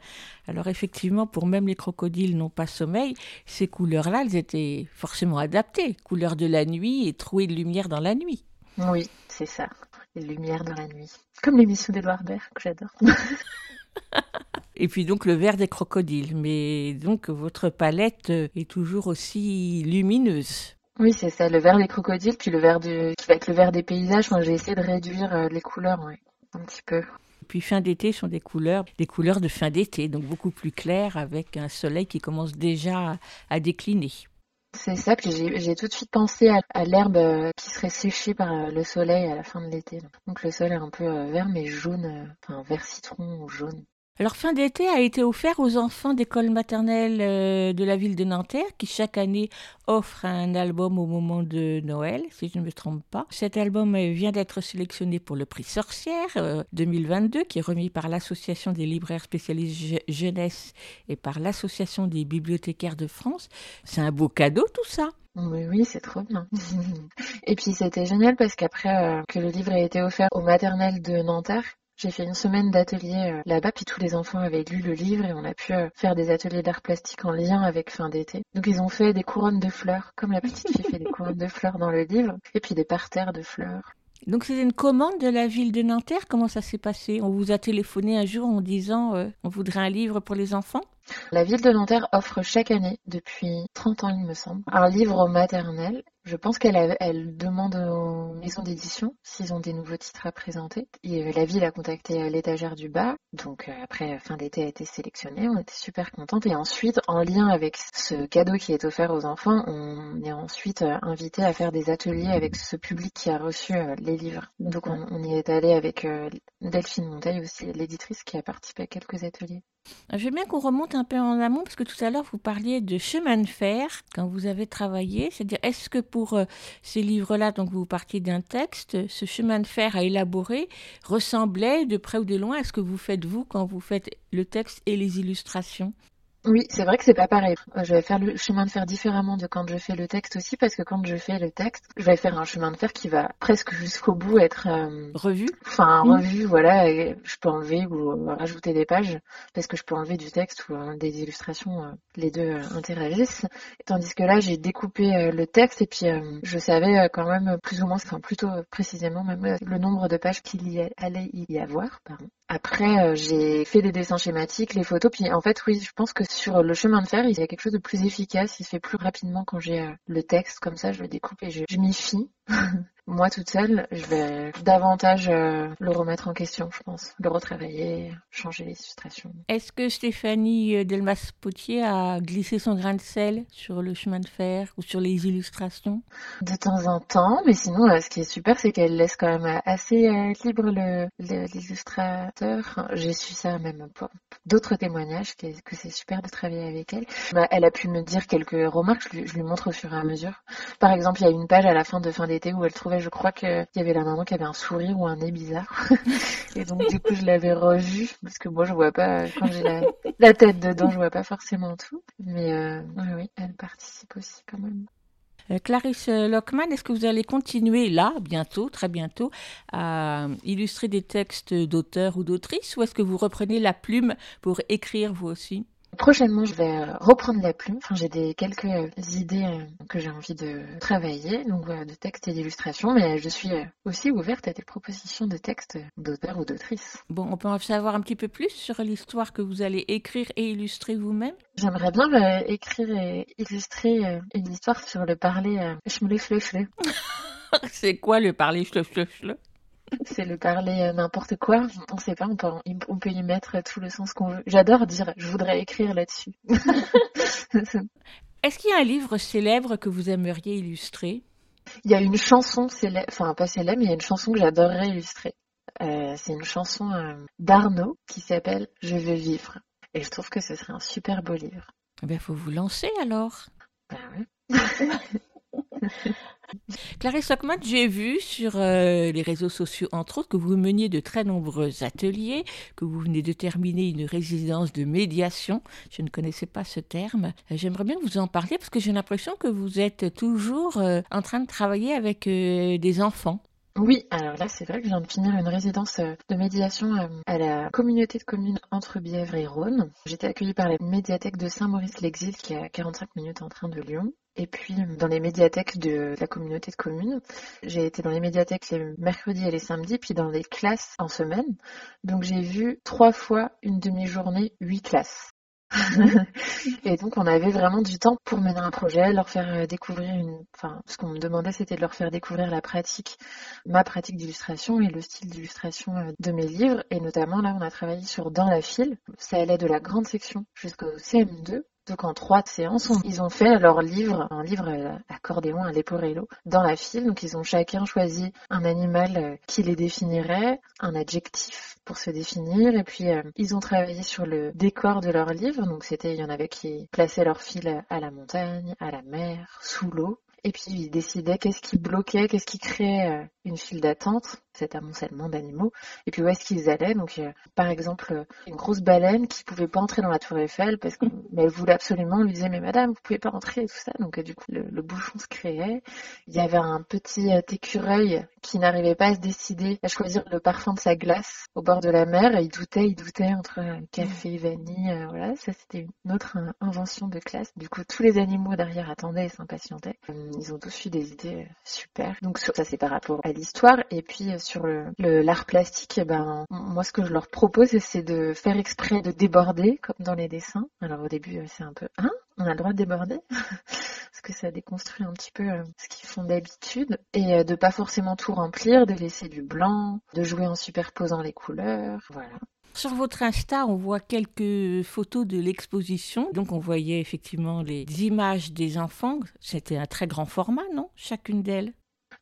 Alors effectivement, pour même les crocodiles n'ont pas sommeil, ces couleurs-là, elles étaient forcément adaptées. Couleurs de la nuit et trouées de lumière dans la nuit. Oui, c'est ça. Les lumières dans la nuit. Comme l'émission d'Edouard Baird, que j'adore. Et puis donc le vert des crocodiles. Mais donc votre palette est toujours aussi lumineuse. Oui, c'est ça, le vert des crocodiles, puis le vert du... qui va être le vert des paysages. j'ai essayé de réduire euh, les couleurs, ouais, un petit peu. Puis fin d'été sont des couleurs, des couleurs de fin d'été, donc beaucoup plus claires, avec un soleil qui commence déjà à décliner. C'est ça, puis j'ai tout de suite pensé à, l'herbe euh, qui serait séchée par euh, le soleil à la fin de l'été. Donc le sol est un peu vert, mais jaune, enfin vert citron ou jaune. Alors, fin d'été a été offert aux enfants d'école maternelle euh, de la ville de Nanterre, qui chaque année offre un album au moment de Noël, si je ne me trompe pas. Cet album euh, vient d'être sélectionné pour le prix Sorcière 2022, euh, qui est remis par l'Association des libraires spécialisés jeunesse et par l'Association des bibliothécaires de France. C'est un beau cadeau, tout ça. Oui, oui, c'est trop bien. et puis c'était génial parce qu'après que le livre ait été offert aux maternelles de Nanterre, j'ai fait une semaine d'atelier euh, là-bas, puis tous les enfants avaient lu le livre et on a pu euh, faire des ateliers d'art plastique en lien avec fin d'été. Donc ils ont fait des couronnes de fleurs, comme la petite fille fait des couronnes de fleurs dans le livre, et puis des parterres de fleurs. Donc c'était une commande de la ville de Nanterre? Comment ça s'est passé? On vous a téléphoné un jour en disant euh, on voudrait un livre pour les enfants? La ville de Nanterre offre chaque année, depuis 30 ans il me semble, un livre maternel je pense qu'elle elle demande aux maisons d'édition s'ils ont des nouveaux titres à présenter. Et euh, la ville a contacté euh, l'étagère du bas. Donc euh, après, fin d'été a été sélectionné. On était super contente. Et ensuite, en lien avec ce cadeau qui est offert aux enfants, on est ensuite invité à faire des ateliers avec ce public qui a reçu les livres. Donc on, y est allé avec Delphine Monteil aussi, l'éditrice qui a participé à quelques ateliers. Je veux bien qu'on remonte un peu en amont parce que tout à l'heure vous parliez de chemin de fer quand vous avez travaillé. C'est-à-dire, est-ce que pour euh, ces livres-là, donc vous partiez d'un texte, ce chemin de fer à élaborer ressemblait de près ou de loin à ce que vous faites vous quand vous faites le texte et les illustrations? Oui, c'est vrai que c'est pas pareil. Euh, Je vais faire le chemin de fer différemment de quand je fais le texte aussi, parce que quand je fais le texte, je vais faire un chemin de fer qui va presque jusqu'au bout être, euh, Revu enfin, revu, voilà, et je peux enlever ou euh, rajouter des pages, parce que je peux enlever du texte ou euh, des illustrations, euh, les deux interagissent. Tandis que là, j'ai découpé le texte et puis euh, je savais quand même plus ou moins, enfin plutôt précisément même le nombre de pages qu'il y allait y avoir, pardon. Après, euh, j'ai fait des dessins schématiques, les photos, puis en fait, oui, je pense que sur le chemin de fer, il y a quelque chose de plus efficace, il se fait plus rapidement quand j'ai euh, le texte, comme ça, je le découpe et je, je m'y fie. Moi, toute seule, je vais davantage euh, le remettre en question, je pense, le retravailler, changer les illustrations. Est-ce que Stéphanie euh, Delmas-Potier a glissé son grain de sel sur le chemin de fer ou sur les illustrations? De temps en temps, mais sinon, ce qui est super, c'est qu'elle laisse quand même assez euh, libre le le- l'illustrateur. J'ai su ça même pour d'autres témoignages, que, que c'est super de travailler avec elle. Bah, elle a pu me dire quelques remarques, je lui, je lui montre au fur et à mesure. Par exemple, il y a une page à la fin de fin d'été où elle trouvait, je crois qu'il y avait la maman qui avait un sourire ou un nez bizarre. et donc, du coup, je l'avais revu, parce que moi, je vois pas, quand j'ai la, la tête dedans, je vois pas forcément tout. Mais euh, oui, oui, elle participe aussi quand même. Euh, Clarisse Lockman, est-ce que vous allez continuer là, bientôt, très bientôt, à illustrer des textes d'auteurs ou d'autrices ou est-ce que vous reprenez la plume pour écrire vous aussi? Prochainement, je vais euh, reprendre la plume. Enfin, j'ai des quelques euh, idées euh, que j'ai envie de travailler, donc voilà, de textes et d'illustrations, mais je suis aussi ouverte à des propositions de textes d'auteurs ou d'autrices. Bon, on peut en savoir un petit peu plus sur l'histoire que vous allez écrire et illustrer vous-même? J'aimerais bien euh, écrire et illustrer euh, une histoire sur le parler euh. C'est quoi le parler chle C'est le parler euh, n'importe quoi. On sait pas, on peut, on peut y mettre tout le sens qu'on veut. J'adore dire, je voudrais écrire là-dessus. Est-ce qu'il y a un livre célèbre que vous aimeriez illustrer? Il y a une chanson célèbre, enfin pas célèbre, mais il y a une chanson que j'adorerais illustrer. Euh, c'est une chanson euh, d'Arnaud qui s'appelle Je veux vivre. Et je trouve que ce serait un super beau livre. Eh bien, faut vous lancer alors. Ben. Clarisse Lockman, j'ai vu sur euh, les réseaux sociaux, entre autres, que vous meniez de très nombreux ateliers, que vous venez de terminer une résidence de médiation. Je ne connaissais pas ce terme. Euh, J'aimerais bien que vous en parliez parce que j'ai l'impression que vous êtes toujours euh, en train de travailler avec des enfants. Oui, alors là, c'est vrai que je viens de finir une résidence de médiation à la communauté de communes entre Bièvre et Rhône. J'étais accueillie par la médiathèque de Saint-Maurice-l'Exil, qui est à 45 minutes en train de Lyon. Et puis, dans les médiathèques de la communauté de communes, j'ai été dans les médiathèques les mercredis et les samedis, puis dans les classes en semaine. Donc, j'ai vu trois fois une demi-journée, huit classes. et donc on avait vraiment du temps pour mener un projet, leur faire découvrir une, enfin ce qu'on me demandait c'était de leur faire découvrir la pratique, ma pratique d'illustration et le style d'illustration euh, de mes livres et notamment là on a travaillé sur Dans la file, ça allait de la grande section jusqu'au CM2. Donc en trois séances, ils ont fait leur livre, un livre euh, accordéon à Leporello, dans la file. Donc ils ont chacun choisi un animal euh, qui les définirait, un adjectif pour se définir, et puis euh, ils ont travaillé sur le décor de leur livre. Donc c'était, il y en avait qui plaçaient leur file à la montagne, à la mer, sous l'eau. Et puis ils décidaient qu'est-ce qui bloquait, qu'est-ce qui créait une file d'attente, cet amoncellement d'animaux, et puis où est-ce qu'ils allaient? Donc par exemple, une grosse baleine qui pouvait pas entrer dans la tour Eiffel parce que mais elle voulait absolument, on lui disait mais madame, vous pouvez pas entrer et tout ça. Donc du coup le, le bouchon se créait. Il y avait un petit euh, écureuil qui n'arrivait pas à se décider à choisir le parfum de sa glace au bord de la mer. Et il doutait, il doutait entre euh, café, vanille, euh, voilà. Ça c'était une autre invention de classe. Du coup tous les animaux derrière attendaient et s'impatientaient. Euh, Ils ont tous eu des idées super. Donc ça c'est par rapport à l'histoire. Et puis sur le le- l'art plastique, eh ben moi ce que je leur propose c'est de faire exprès de déborder comme dans les dessins. Alors au début euh, c'est un peu hein, on a le droit de déborder? Parce que ça déconstruit un petit peu euh, ce qu'ils font d'habitude et euh, de pas forcément tout remplir, de laisser du blanc, de jouer en superposant les couleurs, voilà. Sur votre Insta, on voit quelques photos de l'exposition. Donc, on voyait effectivement les images des enfants. C'était un très grand format, non? Chacune d'elles.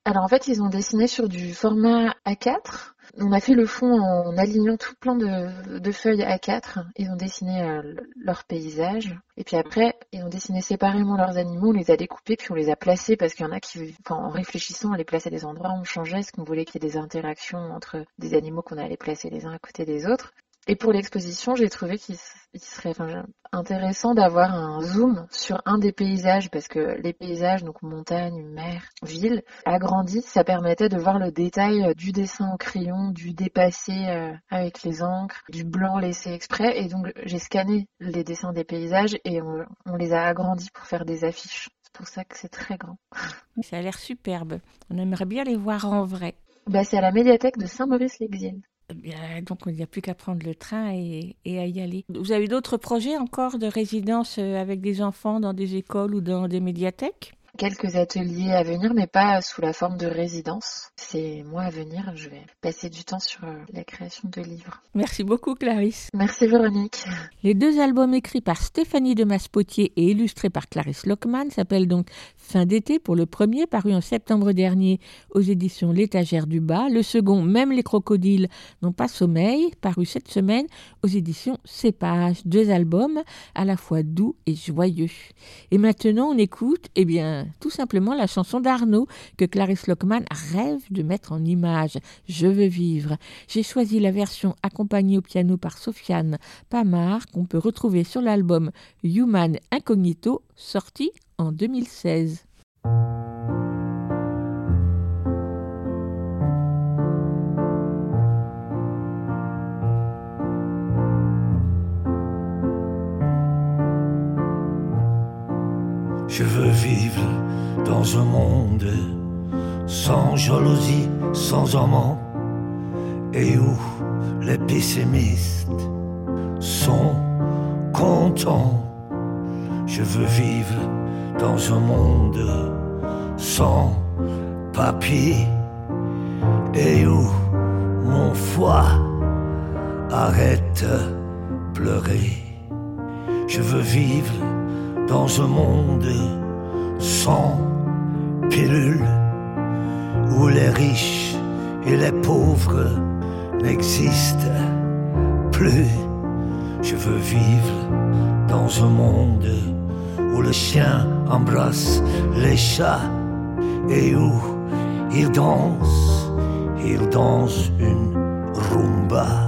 Alors en fait, ils ont dessiné sur du format A4. On a fait le fond en alignant tout plein de, de feuilles A4. Ils ont dessiné euh, leur paysage. Et puis après, ils ont dessiné séparément leurs animaux, on les a découpés, puis on les a placés parce qu'il y en a qui, en réfléchissant à les placer à des endroits, on changeait, ce qu'on voulait qu'il y ait des interactions entre des animaux qu'on allait placer les uns à côté des autres. Et pour l'exposition, j'ai trouvé qu'il serait intéressant d'avoir un zoom sur un des paysages parce que les paysages, donc montagne, mer, ville, agrandis, ça permettait de voir le détail du dessin au crayon, du dépassé euh, avec les encres, du blanc laissé exprès. Et donc j'ai scanné les dessins des paysages et on, on les a agrandis pour faire des affiches. C'est pour ça que c'est très grand. Ça a l'air superbe. On aimerait bien les voir en vrai. Bah, c'est à la médiathèque de Saint-Maurice-l'Exil. Donc, il n'y a plus qu'à prendre le train et, et, à y aller. Vous avez d'autres projets encore de résidence euh, avec des enfants dans des écoles ou dans des médiathèques? Quelques ateliers à venir, mais pas sous la forme de résidence. C'est moi à venir, je vais passer du temps sur euh, la création de livres. Merci beaucoup Clarisse. Merci Véronique. Les deux albums écrits par Stéphanie de Maspotier et illustrés par Clarisse Lockman s'appellent donc Fin d'été pour le premier, paru en septembre dernier aux éditions L'étagère du bas. Le second, Même les crocodiles n'ont pas sommeil, paru cette semaine aux éditions Cépage. Deux albums à la fois doux et joyeux. Et maintenant on écoute, eh bien, tout simplement la chanson d'Arnaud que Clarisse Lockman rêve de mettre en image. Je veux vivre. J'ai choisi la version accompagnée au piano par Sofiane Pamar qu'on peut retrouver sur l'album Human Incognito sorti en 2016. Je veux vivre dans un monde sans jalousie, sans amant, et où les pessimistes sont contents. Je veux vivre dans un monde sans papier, et où mon foie arrête pleurer. Je veux vivre dans un monde sans pilule, où les riches et les pauvres n'existent plus. Je veux vivre dans un monde où le chien embrasse les chats et où ils dansent, ils dansent une rumba.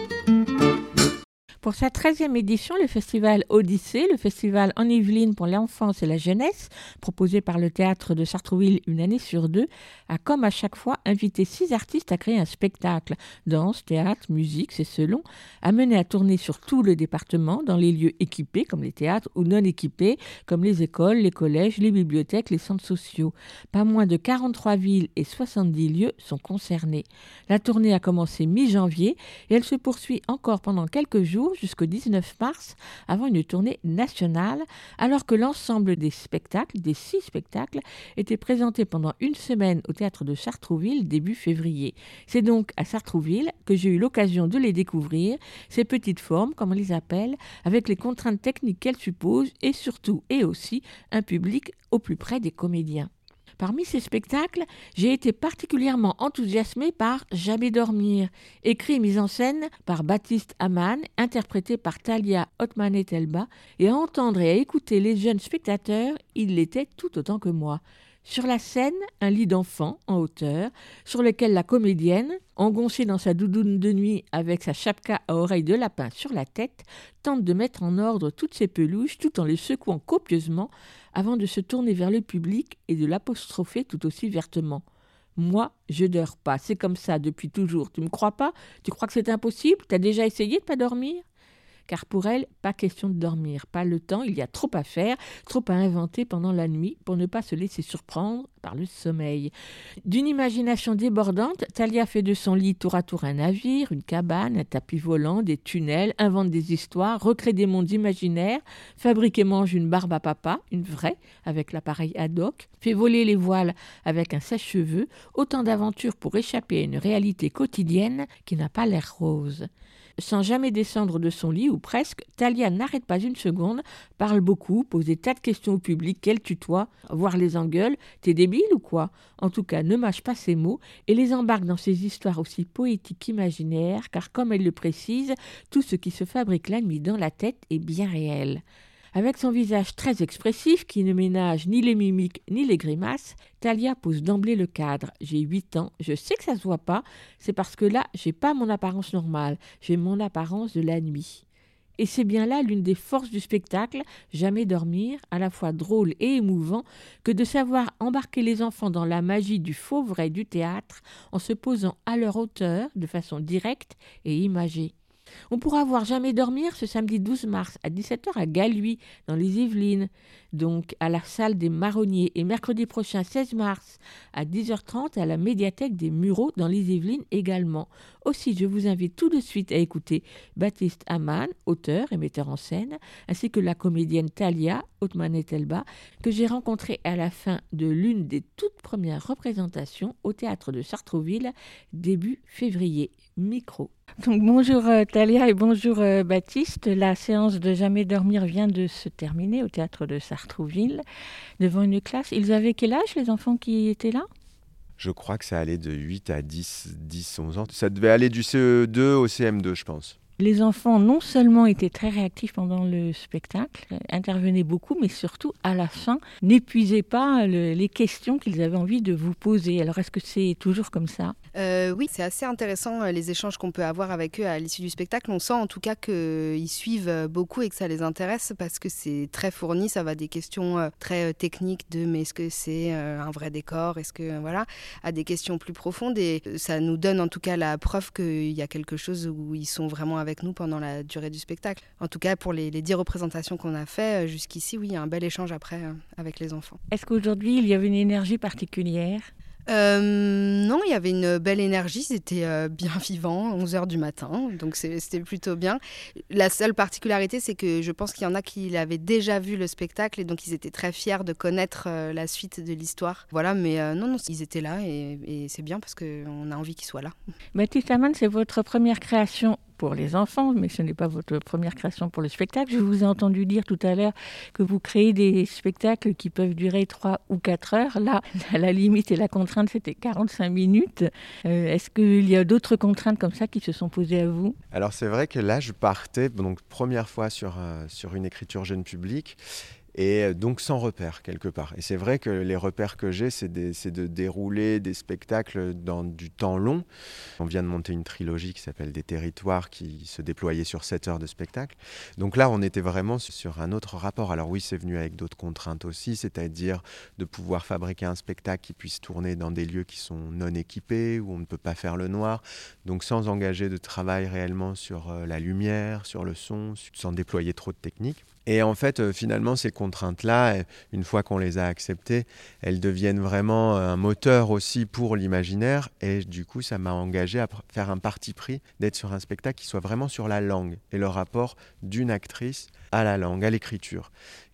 Pour sa 13e édition, le festival Odyssée, le festival en Yvelines pour l'enfance et la jeunesse, proposé par le théâtre de Sartrouville une année sur deux, a comme à chaque fois invité six artistes à créer un spectacle. Danse, théâtre, musique, c'est selon, amené à tourner sur tout le département, dans les lieux équipés comme les théâtres ou non équipés comme les écoles, les collèges, les bibliothèques, les centres sociaux. Pas moins de 43 villes et 70 lieux sont concernés. La tournée a commencé mi-janvier et elle se poursuit encore pendant quelques jours jusqu'au 19 mars avant une tournée nationale, alors que l'ensemble des spectacles, des six spectacles, étaient présentés pendant une semaine au théâtre de Sartrouville début février. C'est donc à Sartrouville que j'ai eu l'occasion de les découvrir, ces petites formes, comme on les appelle, avec les contraintes techniques qu'elles supposent et surtout et aussi un public au plus près des comédiens. Parmi ces spectacles, j'ai été particulièrement enthousiasmée par Jamais dormir, écrit et mis en scène par Baptiste Amann, interprété par Talia Othman-Telba, et à entendre et à écouter les jeunes spectateurs, ils l'étaient tout autant que moi. Sur la scène, un lit d'enfant en hauteur, sur lequel la comédienne, engoncée dans sa doudoune de nuit avec sa chapka à oreilles de lapin sur la tête, tente de mettre en ordre toutes ses peluches tout en les secouant copieusement avant de se tourner vers le public et de l'apostropher tout aussi vertement. Moi, je dors pas, c'est comme ça depuis toujours. Tu me crois pas? Tu crois que c'est impossible? T'as déjà essayé de pas dormir? Car pour elle, pas question de dormir, pas le temps, il y a trop à faire, trop à inventer pendant la nuit pour ne pas se laisser surprendre par le sommeil. D'une imagination débordante, Talia fait de son lit tour à tour un navire, une cabane, un tapis volant, des tunnels, invente des histoires, recrée des mondes imaginaires, fabrique et mange une barbe à papa, une vraie, avec l'appareil ad hoc, fait voler les voiles avec un sèche-cheveux, autant d'aventures pour échapper à une réalité quotidienne qui n'a pas l'air rose. Sans jamais descendre de son lit, ou presque, Talia n'arrête pas une seconde, parle beaucoup, pose des tas de questions au public qu'elle tutoie, voire les engueule. T'es débile ou quoi? En tout cas, ne mâche pas ses mots et les embarque dans ces histoires aussi poétiques qu'imaginaires, car comme elle le précise, tout ce qui se fabrique la nuit dans la tête est bien réel. Avec son visage très expressif qui ne ménage ni les mimiques ni les grimaces, Talia pose d'emblée le cadre. J'ai 8 ans, je sais que ça se voit pas, c'est parce que là, j'ai pas mon apparence normale, j'ai mon apparence de la nuit. Et c'est bien là l'une des forces du spectacle, jamais dormir, à la fois drôle et émouvant, que de savoir embarquer les enfants dans la magie du faux vrai du théâtre en se posant à leur hauteur de façon directe et imagée. On pourra voir Jamais dormir ce samedi 12 mars à 17h à Galuy, dans les Yvelines, donc à la salle des Marronniers, et mercredi prochain 16 mars à 10h30 à la médiathèque des Mureaux, dans les Yvelines également. Aussi, je vous invite tout de suite à écouter Baptiste Amann, auteur et metteur en scène, ainsi que la comédienne Talia Othman-Telba, que j'ai rencontrée à la fin de l'une des toutes premières représentations au théâtre de Sartrouville, début février. Micro. Donc bonjour euh, Talia et bonjour euh, Baptiste. La séance de Jamais dormir vient de se terminer au théâtre de Sartrouville devant une classe. Ils avaient quel âge les enfants qui étaient là? Je crois que ça allait de 8 à 10, 10, 11 ans. Ça devait aller du CE2 au CM2, je pense. Les enfants non seulement étaient très réactifs pendant le spectacle, intervenaient beaucoup, mais surtout à la fin, n'épuisaient pas le- les questions qu'ils avaient envie de vous poser. Alors est-ce que c'est toujours comme ça? Euh, oui, c'est assez intéressant euh, les échanges qu'on peut avoir avec eux à l'issue du spectacle. On sent en tout cas qu'ils suivent euh, beaucoup et que ça les intéresse parce que c'est très fourni. Ça va des questions très techniques de mais est-ce que c'est un vrai décor? Est-ce que voilà à des questions plus profondes et ça nous donne en tout cas la preuve qu'il y a quelque chose où ils sont vraiment avec nous pendant la durée du spectacle. En tout cas pour les, les dix représentations qu'on a fait euh, jusqu'ici, oui, il y a un bel échange après euh, avec les enfants. Est-ce qu'aujourd'hui il y avait une énergie particulière? Euh, non, il y avait une belle énergie, c'était euh, bien vivant, 11h du matin, donc c'était plutôt bien. La seule particularité, c'est que je pense qu'il y en a qui avaient déjà vu le spectacle et donc ils étaient très fiers de connaître euh, la suite de l'histoire. Voilà, mais non, non, ils étaient là et, et c'est bien parce qu'on a envie qu'ils soient là. Baptiste Amann, c'est votre première création pour les enfants, mais ce n'est pas votre première création pour le spectacle. Je vous ai entendu dire tout à l'heure que vous créez des spectacles qui peuvent durer 3 ou 4 heures. Là, la limite et la contrainte, c'était 45 minutes. Euh, Est-ce qu'il y a d'autres contraintes comme ça qui se sont posées à vous? Alors c'est vrai que là, je partais donc première fois sur, euh, sur une écriture jeune public et euh, donc sans repère quelque part. Et c'est vrai que les repères que j'ai, c'est de dérouler des spectacles dans du temps long. On vient de monter une trilogie qui s'appelle Des territoires qui se déployait sur 7 heures de spectacle. Donc là, on était vraiment sur un autre rapport. Alors oui, c'est venu avec d'autres contraintes aussi, c'est-à-dire de pouvoir fabriquer un spectacle qui puisse tourner dans des lieux qui sont non équipés, où on ne peut pas faire le noir, donc sans engager de travail réellement sur euh, la lumière, sur le son, sans déployer trop de techniques. Et en fait, euh, finalement, ces contraintes-là, euh, une fois qu'on les a acceptées, elles deviennent vraiment un moteur aussi pour l'imaginaire. Et du coup, ça m'a engagé à faire un parti pris d'être sur un spectacle qui soit vraiment sur la langue et le rapport d'une actrice à la langue, à l'écriture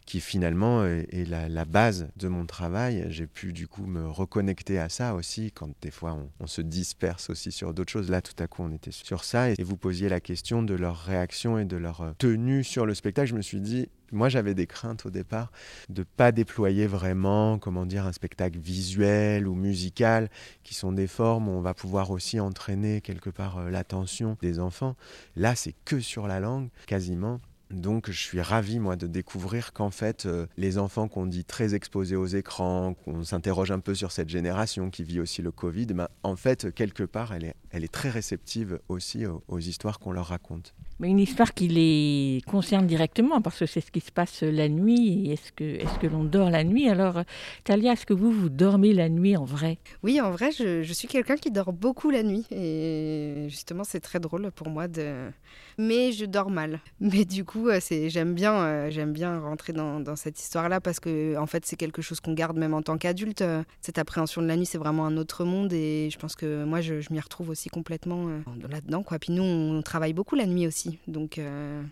qui finalement est, la, base de mon travail. J'ai pu du coup me reconnecter à ça aussi, quand des fois on, se disperse aussi sur d'autres choses. Là, tout à coup, on était sur ça, et vous posiez la question de leur réaction et de leur euh, tenue sur le spectacle. Je me suis dit, moi, j'avais des craintes au départ de pas déployer vraiment, comment dire, un spectacle visuel ou musical, qui sont des formes où on va pouvoir aussi entraîner quelque part euh, l'attention des enfants. Là, c'est que sur la langue, quasiment. Donc je suis ravi moi de découvrir qu'en fait euh, les enfants qu'on dit très exposés aux écrans, qu'on s'interroge un peu sur cette génération qui vit aussi le Covid, ben, en fait quelque part elle est, elle est très réceptive aussi aux histoires qu'on leur raconte. Mais une histoire qui les concerne directement, parce que c'est ce qui se passe la nuit. Est-ce que, est que l'on dort la nuit? Alors, Talia, est-ce que vous, vous dormez la nuit en vrai? Oui, en vrai, je, je suis quelqu'un qui dort beaucoup la nuit. Et justement, c'est très drôle pour moi de... Mais je dors mal. Mais du coup, euh, j'aime, bien, euh, j'aime bien rentrer dans, cette histoire-là, parce que en fait, c'est quelque chose qu'on garde même en tant qu'adulte. Euh, cette appréhension de la nuit, c'est vraiment un autre monde. Et je pense que moi, je, m'y retrouve aussi complètement là-dedans. Puis nous, on travaille beaucoup la nuit aussi. Donc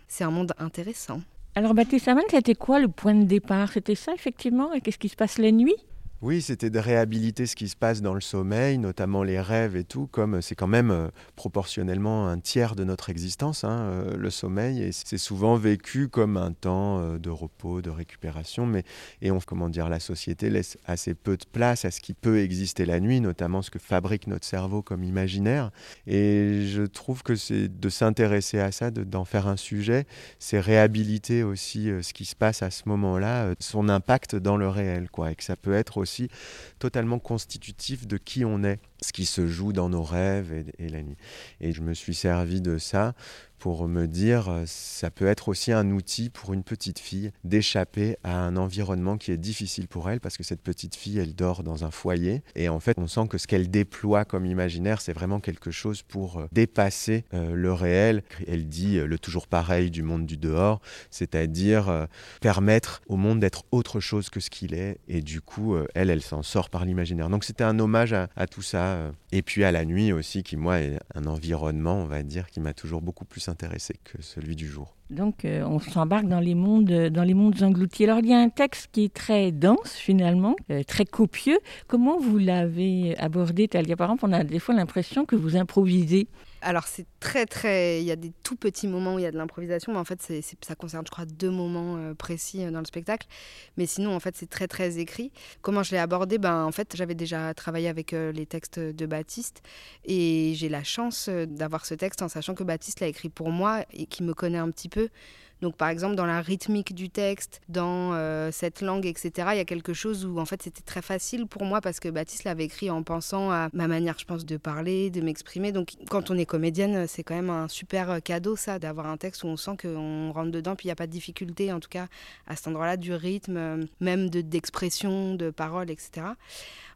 c'est un monde intéressant. Alors Baptiste Aman, c'était quoi le point de départ? C'était ça effectivement? Et qu'est-ce qui se passe la nuit oui, c'était de réhabiliter ce qui se passe dans le sommeil, notamment les rêves et tout, comme c'est quand même euh, proportionnellement un tiers de notre existence, hein, euh, le sommeil, et c'est souvent vécu comme un temps euh, de repos, de récupération, mais et on, comment dire, la société laisse assez peu de place à ce qui peut exister la nuit, notamment ce que fabrique notre cerveau comme imaginaire, et je trouve que c'est de s'intéresser à ça, d'en faire un sujet, c'est réhabiliter aussi ce qui se passe à ce moment-là, son impact dans le réel, quoi, et que ça peut être aussi totalement constitutif de qui on est, ce qui se joue dans nos rêves et, et la nuit. Et je me suis servi de ça pour me dire euh, ça peut être aussi un outil pour une petite fille d'échapper à un environnement qui est difficile pour elle parce que cette petite fille elle dort dans un foyer et en fait on sent que ce qu'elle déploie comme imaginaire c'est vraiment quelque chose pour euh, dépasser euh, le réel. Elle dit le toujours pareil du monde du dehors c'est-à-dire permettre au monde d'être autre chose que ce qu'il est et du coup elle elle s'en sort par l'imaginaire. Donc c'était un hommage à, à tout ça et puis à la nuit aussi qui moi est un environnement on va dire qui m'a toujours beaucoup plus intéressé que celui du jour. Donc euh, on s'embarque dans les mondes dans les mondes engloutis. Alors il y a un texte qui est très dense finalement, euh, très copieux. Comment vous l'avez abordé Talia Par exemple, on a des fois l'impression que vous improvisez. Alors c'est très très, il y a des tout petits moments où il y a de l'improvisation, mais en fait ça concerne je crois deux moments euh, précis dans le spectacle. Mais sinon en fait c'est très très écrit. Comment je l'ai abordé? Ben en fait j'avais déjà travaillé avec les textes de Baptiste et j'ai la chance d'avoir ce texte en sachant que Baptiste l'a écrit pour moi et qui me connaît un petit peu peu donc par exemple dans la rythmique du texte, dans euh, cette langue, etc., il y a quelque chose où en fait c'était très facile pour moi parce que Baptiste l'avait écrit en pensant à ma manière, je pense, de parler, de m'exprimer. Donc quand on est comédienne, c'est quand même un super cadeau ça, d'avoir un texte où on sent qu'on rentre dedans, puis il n'y a pas de difficulté, en tout cas à cet endroit-là, du rythme, même d'expression, de, de parole, etc.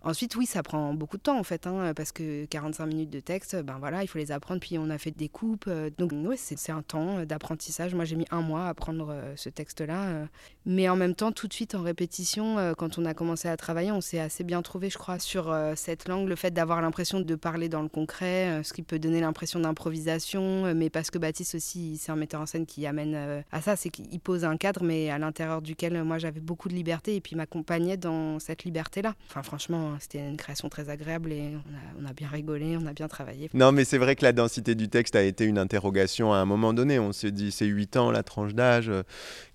Ensuite, oui, ça prend beaucoup de temps en fait, hein, parce que 45 minutes de texte, ben voilà, il faut les apprendre, puis on a fait des coupes. Euh, donc, oui, c'est un temps d'apprentissage. Moi, j'ai mis un mois à apprendre euh, ce texte-là. Euh. mais en même temps, tout de suite en répétition, quand on a commencé à travailler, on s'est assez bien trouvé, je crois, sur cette langue, le fait d'avoir l'impression de parler dans le concret, ce qui peut donner l'impression d'improvisation, mais parce que Baptiste aussi, c'est un metteur en scène qui amène à ça, c'est qu'il pose un cadre, mais à l'intérieur duquel moi j'avais beaucoup de liberté et puis m'accompagnait dans cette liberté-là. Enfin, franchement, c'était une création très agréable et on a, bien rigolé, on a bien travaillé. Non, mais c'est vrai que la densité du texte a été une interrogation à un moment donné. On s'est dit, c'est 8 ans la d'âge, euh,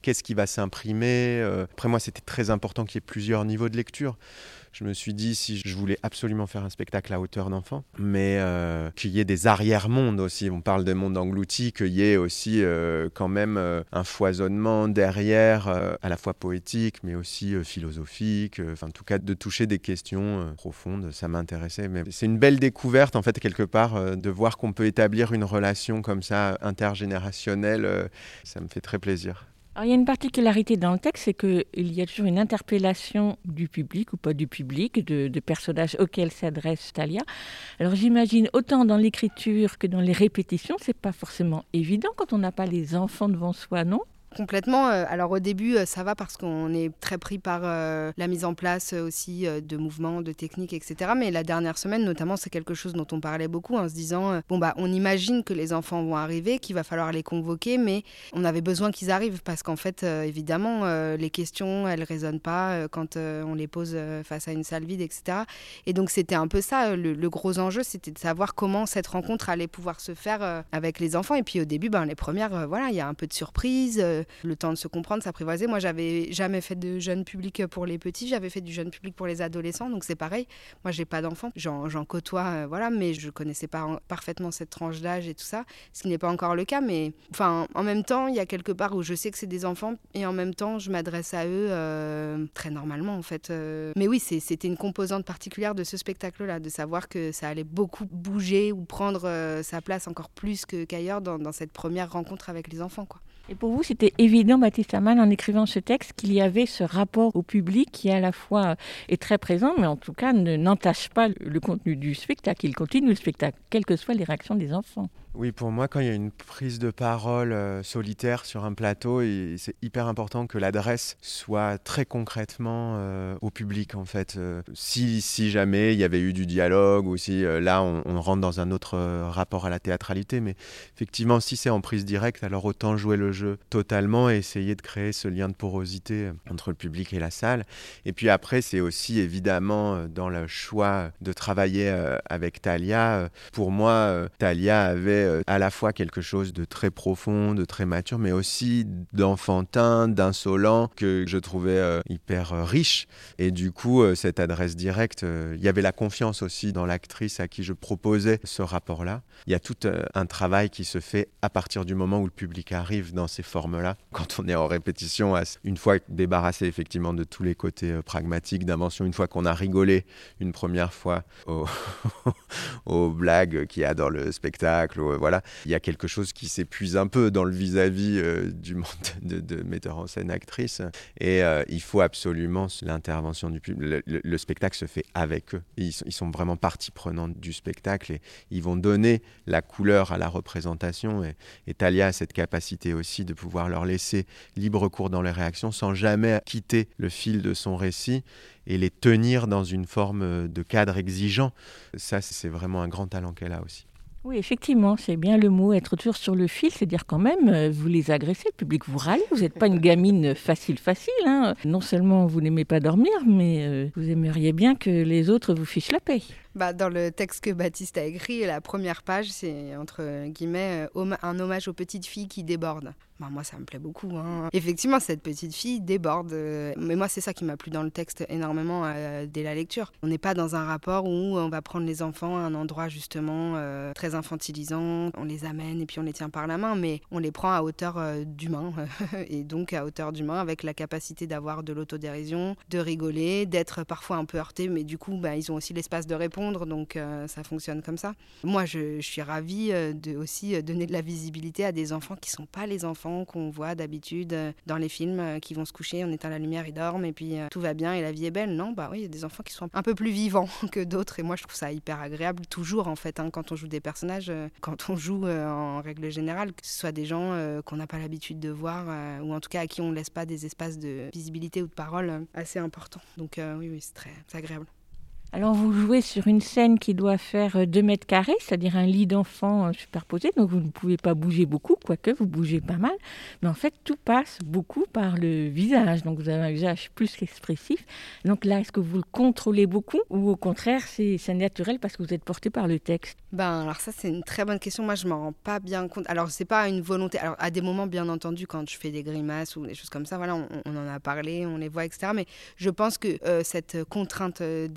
qu'est-ce qui va s'imprimer euh, Après moi, c'était très important qu'il y ait plusieurs niveaux de lecture je me suis dit si je voulais absolument faire un spectacle à hauteur d'enfant, mais euh, qu'il y ait des arrière-mondes aussi. On parle de monde englouti, qu'il y ait aussi euh, quand même euh, un foisonnement derrière, à la fois poétique, mais aussi philosophique. Enfin, en tout cas, de toucher des questions profondes, ça m'intéressait. Mais c'est une belle découverte, en fait, quelque part, de voir qu'on peut établir une relation comme ça intergénérationnelle. ça me fait très plaisir. Alors, il y a une particularité dans le texte, c'est qu'il y a toujours une interpellation du public ou pas du public, de, personnages auxquels s'adresse Talia. Alors j'imagine autant dans l'écriture que dans les répétitions, c'est pas forcément évident quand on n'a pas les enfants devant soi, non? Complètement. euh, Alors au début, euh, ça va parce qu'on est très pris par euh, la mise en place aussi de mouvements, de techniques, etc. Mais la dernière semaine, notamment, c'est quelque chose dont on parlait beaucoup en se disant bon bah on imagine que les enfants vont arriver, qu'il va falloir les convoquer, mais on avait besoin qu'ils arrivent parce qu'en fait, évidemment, les questions elles résonnent pas quand on les pose face à une salle vide, etc. Et donc c'était un peu ça le, gros enjeu, c'était de savoir comment cette rencontre allait pouvoir se faire avec les enfants. Et puis au début, ben les premières, voilà, il y a un peu de surprise, le temps de se comprendre, s'apprivoiser. Moi, j'avais jamais fait de jeune public pour les petits, j'avais fait du jeune public pour les adolescents, donc c'est pareil. Moi, j'ai pas d'enfants, j'en côtoie, euh, voilà, mais je connaissais pas en- parfaitement cette tranche d'âge et tout ça, ce qui n'est pas encore le cas. Mais enfin, en même temps, il y a quelque part où je sais que c'est des enfants et en même temps, je m'adresse à eux euh, très normalement, en fait. euh. Mais oui, c'était une composante particulière de ce spectacle-là, de savoir que ça allait beaucoup bouger ou prendre sa place encore plus qu'ailleurs dans, dans cette première rencontre avec les enfants, quoi. Et pour vous, c'était évident, Baptiste Amann, en écrivant ce texte, qu'il y avait ce rapport au public qui, à la fois, est très présent, mais en tout cas, ne- n'entache pas le contenu du spectacle. Il continue le spectacle, quelles que soient les réactions des enfants. Oui, pour moi, quand il y a une prise de parole euh, solitaire sur un plateau, c'est hyper important que l'adresse soit très concrètement euh, au public, en fait. Euh, si, jamais il y avait eu du dialogue, ou si là, on, on rentre dans un autre rapport à la théâtralité, mais effectivement, si c'est en prise directe, alors autant jouer le jeu totalement et essayer de créer ce lien de porosité entre le public et la salle. Et puis après, c'est aussi évidemment dans le choix de travailler avec Talia. Pour moi, Talia avait euh, à la fois quelque chose de très profond, de très mature, mais aussi d'enfantin, d'insolent, que je trouvais euh, hyper euh, riche. Et du coup, cette adresse directe, il y avait la confiance aussi dans l'actrice à qui je proposais ce rapport-là. Il y a tout un travail qui se fait à partir du moment où le public arrive dans ces formes-là. Quand on est en répétition, une fois débarrassé effectivement de tous les côtés pragmatiques d'invention, une fois qu'on a rigolé une première fois aux, blagues qu'il y a dans le spectacle, voilà, il y a quelque chose qui s'épuise un peu dans le vis-à-vis euh, du monde de, de metteur en scène actrice. Et euh, il faut absolument l'intervention du public. Le, le- le spectacle se fait avec eux. Ils, sont- ils sont vraiment partie prenante du spectacle et ils vont donner la couleur à la représentation. Et, et Talia a cette capacité aussi de pouvoir leur laisser libre cours dans les réactions sans jamais quitter le fil de son récit et les tenir dans une forme de cadre exigeant. Ça, c'est vraiment un grand talent qu'elle a aussi. Oui, effectivement, c'est bien le mot, être toujours sur le fil, c'est dire quand même, euh, vous les agressez, le public vous râle, vous n'êtes pas une gamine facile, facile. hein. Non seulement vous n'aimez pas dormir, mais euh, vous aimeriez bien que les autres vous fichent la paix. Bah, dans le texte que Baptiste a écrit, la première page, c'est entre guillemets euh, un hommage aux petites filles qui débordent. Bah, moi, ça me plaît beaucoup. hein. Effectivement, cette petite fille déborde. euh, mais moi, c'est ça qui m'a plu dans le texte énormément euh, dès la lecture. On n'est pas dans un rapport où on va prendre les enfants à un endroit justement très infantilisant. On les amène et puis on les tient par la main, mais on les prend à hauteur d'humain. et donc à hauteur d'humain avec la capacité d'avoir de l'autodérision, de rigoler, d'être parfois un peu heurté, mais du coup, bah, ils ont aussi l'espace de donc euh, ça fonctionne comme ça. Moi, je, suis ravie euh, de aussi euh, donner de la visibilité à des enfants qui sont pas les enfants qu'on voit d'habitude dans les films, qui vont se coucher, on éteint la lumière, ils dorment, et puis tout va bien et la vie est belle. Non, bah oui, il y a des enfants qui sont un peu plus vivants que d'autres, et moi, je trouve ça hyper agréable, toujours en fait, hein, quand on joue des personnages, quand on joue en règle générale, que ce soit des gens qu'on n'a pas l'habitude de voir, ou en tout cas à qui on ne laisse pas des espaces de visibilité ou de parole assez importants. Donc oui, oui, c'est très agréable. Alors vous jouez sur une scène qui doit faire 2 mètres carrés, c'est-à-dire un lit d'enfant euh, superposé, donc vous ne pouvez pas bouger beaucoup, quoique vous bougez pas mal, mais en fait tout passe beaucoup par le visage, donc vous avez un visage plus qu'expressif. Donc là, est-ce que vous le contrôlez beaucoup ou au contraire c'est naturel parce que vous êtes porté par le texte? Ben alors ça c'est une très bonne question. Moi je m'en rends pas bien compte. Alors c'est pas une volonté. Alors à des moments bien entendu quand je fais des grimaces ou des choses comme ça, voilà, on, en a parlé, on les voit, etc. Mais je pense que euh, cette contrainte euh,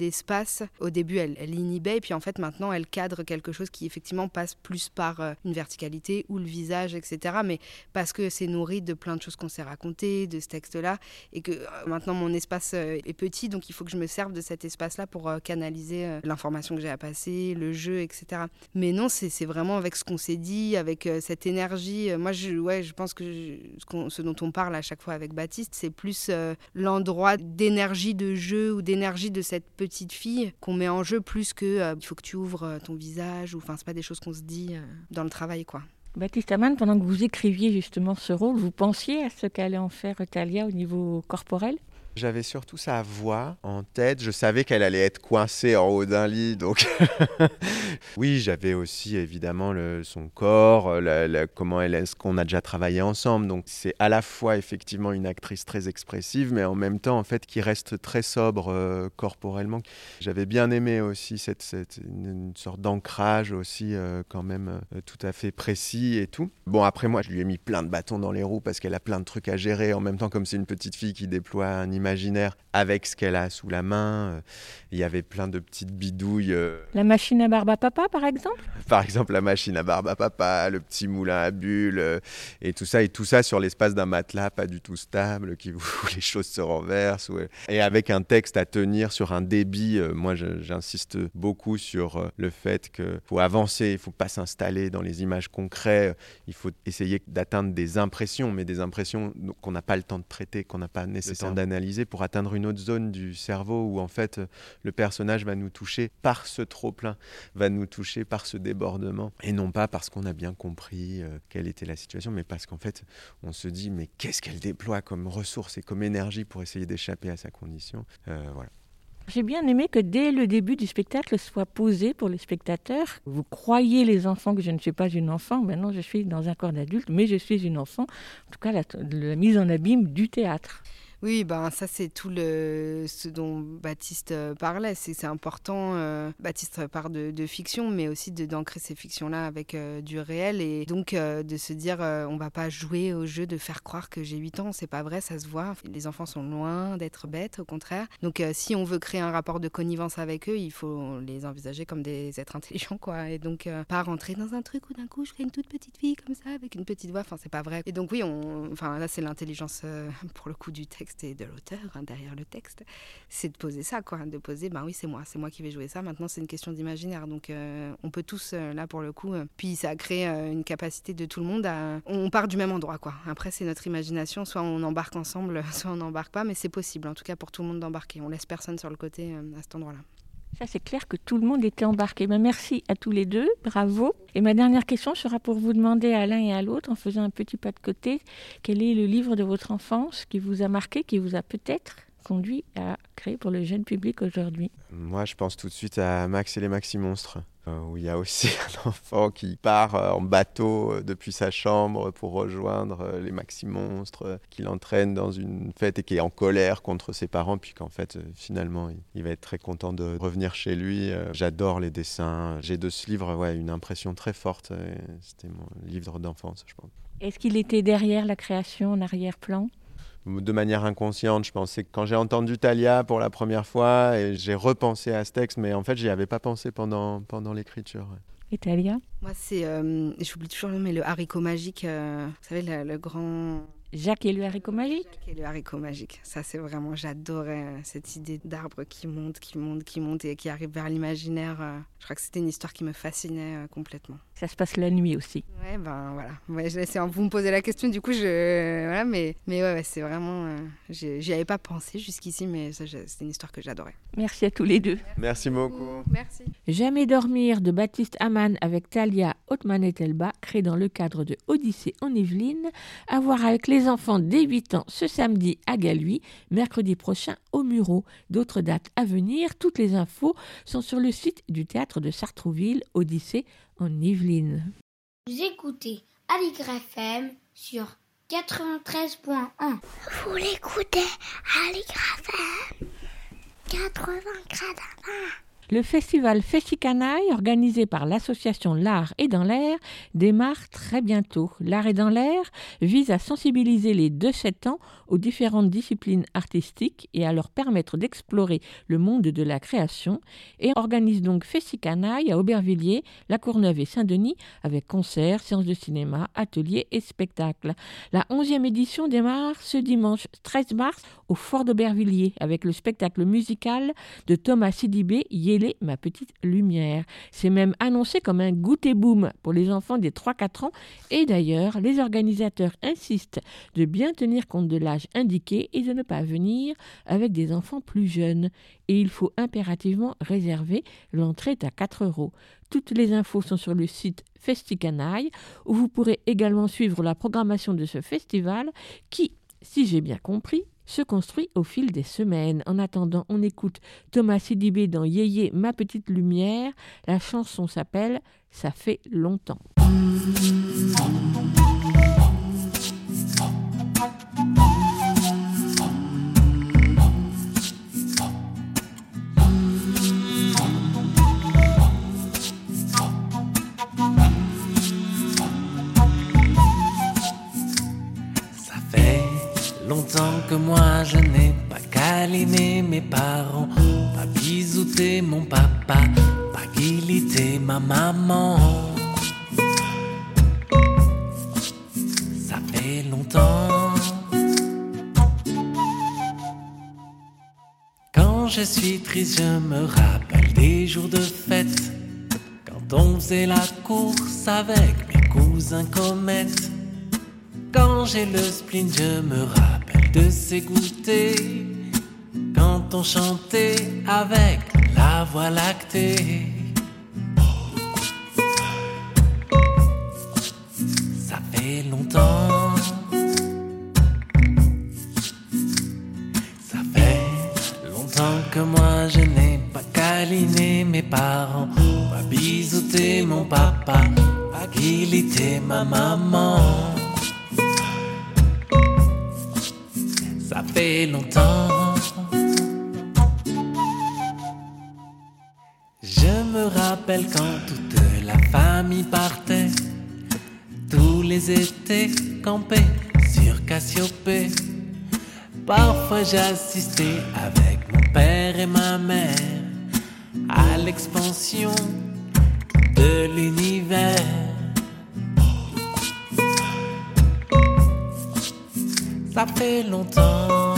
au début elle, elle inhibait et puis en fait maintenant elle cadre quelque chose qui effectivement passe plus par euh, une verticalité ou le visage, etc. Mais parce que c'est nourri de plein de choses qu'on s'est racontées, de ce texte-là, et que euh, maintenant mon espace euh, est petit, donc il faut que je me serve de cet espace-là pour canaliser l'information que j'ai à passer, le jeu, etc. Mais non, c'est vraiment avec ce qu'on s'est dit, avec cette énergie. Moi, je, ouais, je pense que ce, dont on parle à chaque fois avec Baptiste, c'est plus l'endroit d'énergie de jeu ou d'énergie de cette petite fille qu'on met en jeu plus que euh, il faut que tu ouvres euh, ton visage ou enfin c'est pas des choses qu'on se dit euh, dans le travail quoi. Baptiste Amann, pendant que vous écriviez justement ce rôle, vous pensiez à ce qu'allait en faire Talia au niveau corporel? J'avais surtout sa voix en tête. Je savais qu'elle allait être coincée en haut d'un lit. Donc, oui, j'avais aussi évidemment son corps, euh, comment elle est, ce qu'on a déjà travaillé ensemble. Donc, c'est à la fois effectivement une actrice très expressive, mais en même temps, en fait, qui reste très sobre euh, corporellement. J'avais bien aimé aussi cette, une, sorte d'ancrage aussi, euh, quand même tout à fait précis et tout. Bon, après, moi, je lui ai mis plein de bâtons dans les roues parce qu'elle a plein de trucs à gérer. En même temps, comme c'est une petite fille qui déploie un imaginaire avec ce qu'elle a sous la main. Euh, il y avait plein de petites bidouilles. Euh. La machine à barbe à papa, par exemple? Par exemple, la machine à barbe à papa, le petit moulin à bulles, euh, et tout ça. Et tout ça sur l'espace d'un matelas pas du tout stable, qui, où les choses se renversent. Et avec un texte à tenir sur un débit. moi, j'insiste beaucoup sur le fait qu'il faut avancer, il ne faut pas s'installer dans les images concrètes. Il faut essayer d'atteindre des impressions, mais des impressions qu'on n'a pas le temps de traiter, qu'on n'a pas nécessairement d'analyser pour atteindre une autre zone du cerveau où en fait le personnage va nous toucher par ce trop-plein, va nous toucher par ce débordement, et non pas parce qu'on a bien compris euh, quelle était la situation, mais parce qu'en fait on se dit mais qu'est-ce qu'elle déploie comme ressources et comme énergie pour essayer d'échapper à sa condition. Euh, voilà. J'ai bien aimé que dès le début du spectacle soit posé pour les spectateurs. Vous croyez les enfants que je ne suis pas une enfant. Maintenant, je suis dans un corps d'adulte, mais je suis une enfant. En tout cas, la mise en abîme du théâtre. Oui, ben ça c'est tout le ce dont Baptiste euh, parlait. C'est important. Euh, Baptiste parle de, fiction, mais aussi d'ancrer ces fictions-là avec euh, du réel et donc de se dire on va pas jouer au jeu de faire croire que j'ai 8 ans. C'est pas vrai, ça se voit. Les enfants sont loin d'être bêtes, au contraire. Donc si on veut créer un rapport de connivence avec eux, il faut les envisager comme des êtres intelligents, quoi. Et donc pas rentrer dans un truc où d'un coup je serai une toute petite fille comme ça avec une petite voix. Enfin c'est pas vrai. Et donc oui, on, enfin là c'est l'intelligence pour le coup du texte et de l'auteur hein, derrière le texte, c'est de poser ça, quoi, de poser, ben oui, c'est moi, c'est moi qui vais jouer ça. Maintenant, c'est une question d'imaginaire, donc euh, on peut tous, euh, là pour le coup, euh, puis ça a créé une capacité de tout le monde à, on part du même endroit, quoi. Après, c'est notre imagination, soit on embarque ensemble, soit on n'embarque pas, mais c'est possible, en tout cas pour tout le monde d'embarquer. On laisse personne sur le côté à cet endroit-là. Ça, c'est clair que tout le monde était embarqué. Ben, merci à tous les deux, bravo. Et ma dernière question sera pour vous demander à l'un et à l'autre, en faisant un petit pas de côté, quel est le livre de votre enfance qui vous a marqué, qui vous a peut-être conduit à créer pour le jeune public aujourd'hui? Moi, je pense tout de suite à Max et les Maxi Monstres. Euh, où il y a aussi un enfant qui part euh, en bateau euh, depuis sa chambre pour rejoindre les maxi-monstres, qui l'entraîne dans une fête et qui est en colère contre ses parents, puis qu'en fait, finalement, il va être très content de revenir chez lui. J'adore les dessins. J'ai de ce livre ouais, une impression très forte. C'était mon livre d'enfance, je pense. Est-ce qu'il était derrière la création, en arrière-plan? De manière inconsciente, je pensais que quand j'ai entendu Talia pour la première fois, et j'ai repensé à ce texte, mais en fait, j'y avais pas pensé pendant, pendant l'écriture. Et Talia Moi, c'est, euh, j'oublie toujours le mais le haricot magique, euh, vous savez, le, grand... Jacques et le haricot magique Jacques et le haricot magique. Ça, c'est vraiment, j'adorais euh, cette idée d'arbre qui monte, qui monte, qui monte et qui arrive vers l'imaginaire. je crois que c'était une histoire qui me fascinait complètement. Ça se passe la nuit aussi. Ouais, ben voilà. Ouais, vous me posez la question, du coup, je. Voilà, mais, mais ouais, c'est vraiment. Euh, j'y avais pas pensé jusqu'ici, mais c'est une histoire que j'adorais. Merci à tous les deux. Merci beaucoup. Merci. Jamais dormir de Baptiste Amann avec Talia Othman et Telba, créé dans le cadre de Odyssée en Yvelines, à voir avec les enfants dès 8 ans ce samedi à Galuy, mercredi prochain au Muro. D'autres dates à venir, toutes les infos sont sur le site du théâtre de Sartrouville, Odyssée en Yvelines. Vous écoutez Aligre FM sur 93.1. Vous l'écoutez Aligre FM 80 le festival Festicanaille, organisé par l'association L'Art est dans l'air, démarre très bientôt. L'Art est dans l'air vise à sensibiliser les 2-7 ans aux différentes disciplines artistiques et à leur permettre d'explorer le monde de la création et organise donc Festicanaille à Aubervilliers, La Courneuve et Saint-Denis avec concerts, séances de cinéma, ateliers et spectacles. La 11e édition démarre ce dimanche 13 mars au Fort d'Aubervilliers avec le spectacle musical de Thomas Sidibé, Ma Petite Lumière? C'est même annoncé comme un goûter boom pour les enfants des 3-4 ans et d'ailleurs, les organisateurs insistent de bien tenir compte de l'âge indiqué et de ne pas venir avec des enfants plus jeunes. Et il faut impérativement réserver, l'entrée à 4 euros. Toutes les infos sont sur le site Festicanaille, où vous pourrez également suivre la programmation de ce festival qui, si j'ai bien compris, se construit au fil des semaines. En attendant, on écoute Thomas Sidibé dans Yéyé, ma petite lumière. La chanson s'appelle Ça fait longtemps. Longtemps que moi je n'ai pas câliné mes parents, pas bisouté mon papa, pas guilité ma maman. Ça fait longtemps. Quand je suis triste, je me rappelle des jours de fête, quand on faisait la course avec mes cousins comètes. Quand j'ai le spleen, je me rappelle de ces goûters. Quand on chantait avec la voie lactée. Ça fait longtemps. Ça fait longtemps que moi je n'ai pas câliné mes parents, pas bisouté mon papa, pas guilité ma maman. Ça fait longtemps. Je me rappelle quand toute la famille partait, tous les étés campés sur Cassiopée. Parfois j'assistais avec mon père et ma mère à l'expansion de l'univers. Ça fait longtemps.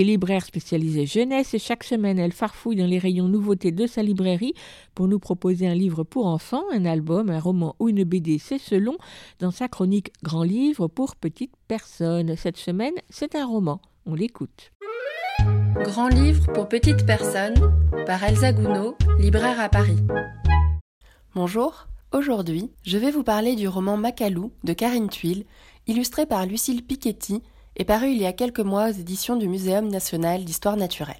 Est libraire spécialisée jeunesse et chaque semaine elle farfouille dans les rayons nouveautés de sa librairie pour nous proposer un livre pour enfants, un album, un roman ou une BD, c'est selon, dans sa chronique Grand livre pour petites personnes. Cette semaine, c'est un roman. On l'écoute. Grand livre pour petites personnes par Elsa Gounod, libraire à Paris. Bonjour, aujourd'hui je vais vous parler du roman Macalou de Karine Tuile, illustré par Lucille Piketty et paru il y a quelques mois aux éditions du Muséum national d'histoire naturelle.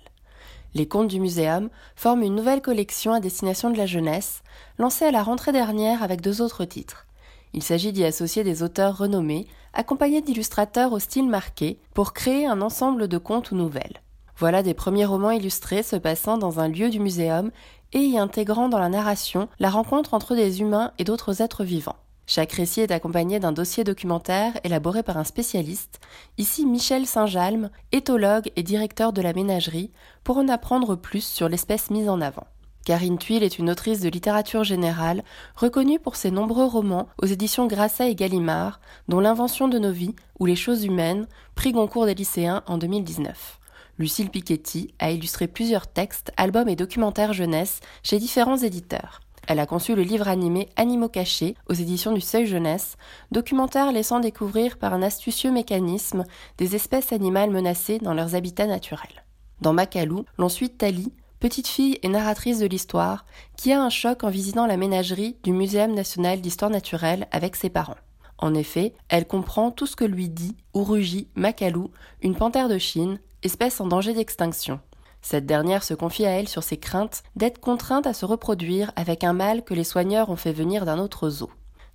Les contes du Muséum forment une nouvelle collection à destination de la jeunesse, lancée à la rentrée dernière avec deux autres titres. Il s'agit d'y associer des auteurs renommés, accompagnés d'illustrateurs au style marqué, pour créer un ensemble de contes ou nouvelles. Voilà des premiers romans illustrés se passant dans un lieu du muséum et y intégrant dans la narration la rencontre entre des humains et d'autres êtres vivants. Chaque récit est accompagné d'un dossier documentaire élaboré par un spécialiste, ici Michel Saint-Jalme, éthologue et directeur de la ménagerie, pour en apprendre plus sur l'espèce mise en avant. Karine Tuile est une autrice de littérature générale, reconnue pour ses nombreux romans aux éditions Grasset et Gallimard, dont L'invention de nos vies ou Les choses humaines, prix Goncourt des lycéens en 2019. Lucille Piketty a illustré plusieurs textes, albums et documentaires jeunesse chez différents éditeurs. Elle a conçu le livre animé Animaux cachés aux éditions du Seuil Jeunesse, documentaire laissant découvrir par un astucieux mécanisme des espèces animales menacées dans leurs habitats naturels. Dans Macalou, l'on suit Tali, petite fille et narratrice de l'histoire, qui a un choc en visitant la ménagerie du Muséum national d'histoire naturelle avec ses parents. En effet, elle comprend tout ce que lui dit ou rugit Macalou, une panthère de Chine, espèce en danger d'extinction. Cette dernière se confie à elle sur ses craintes d'être contrainte à se reproduire avec un mâle que les soigneurs ont fait venir d'un autre zoo.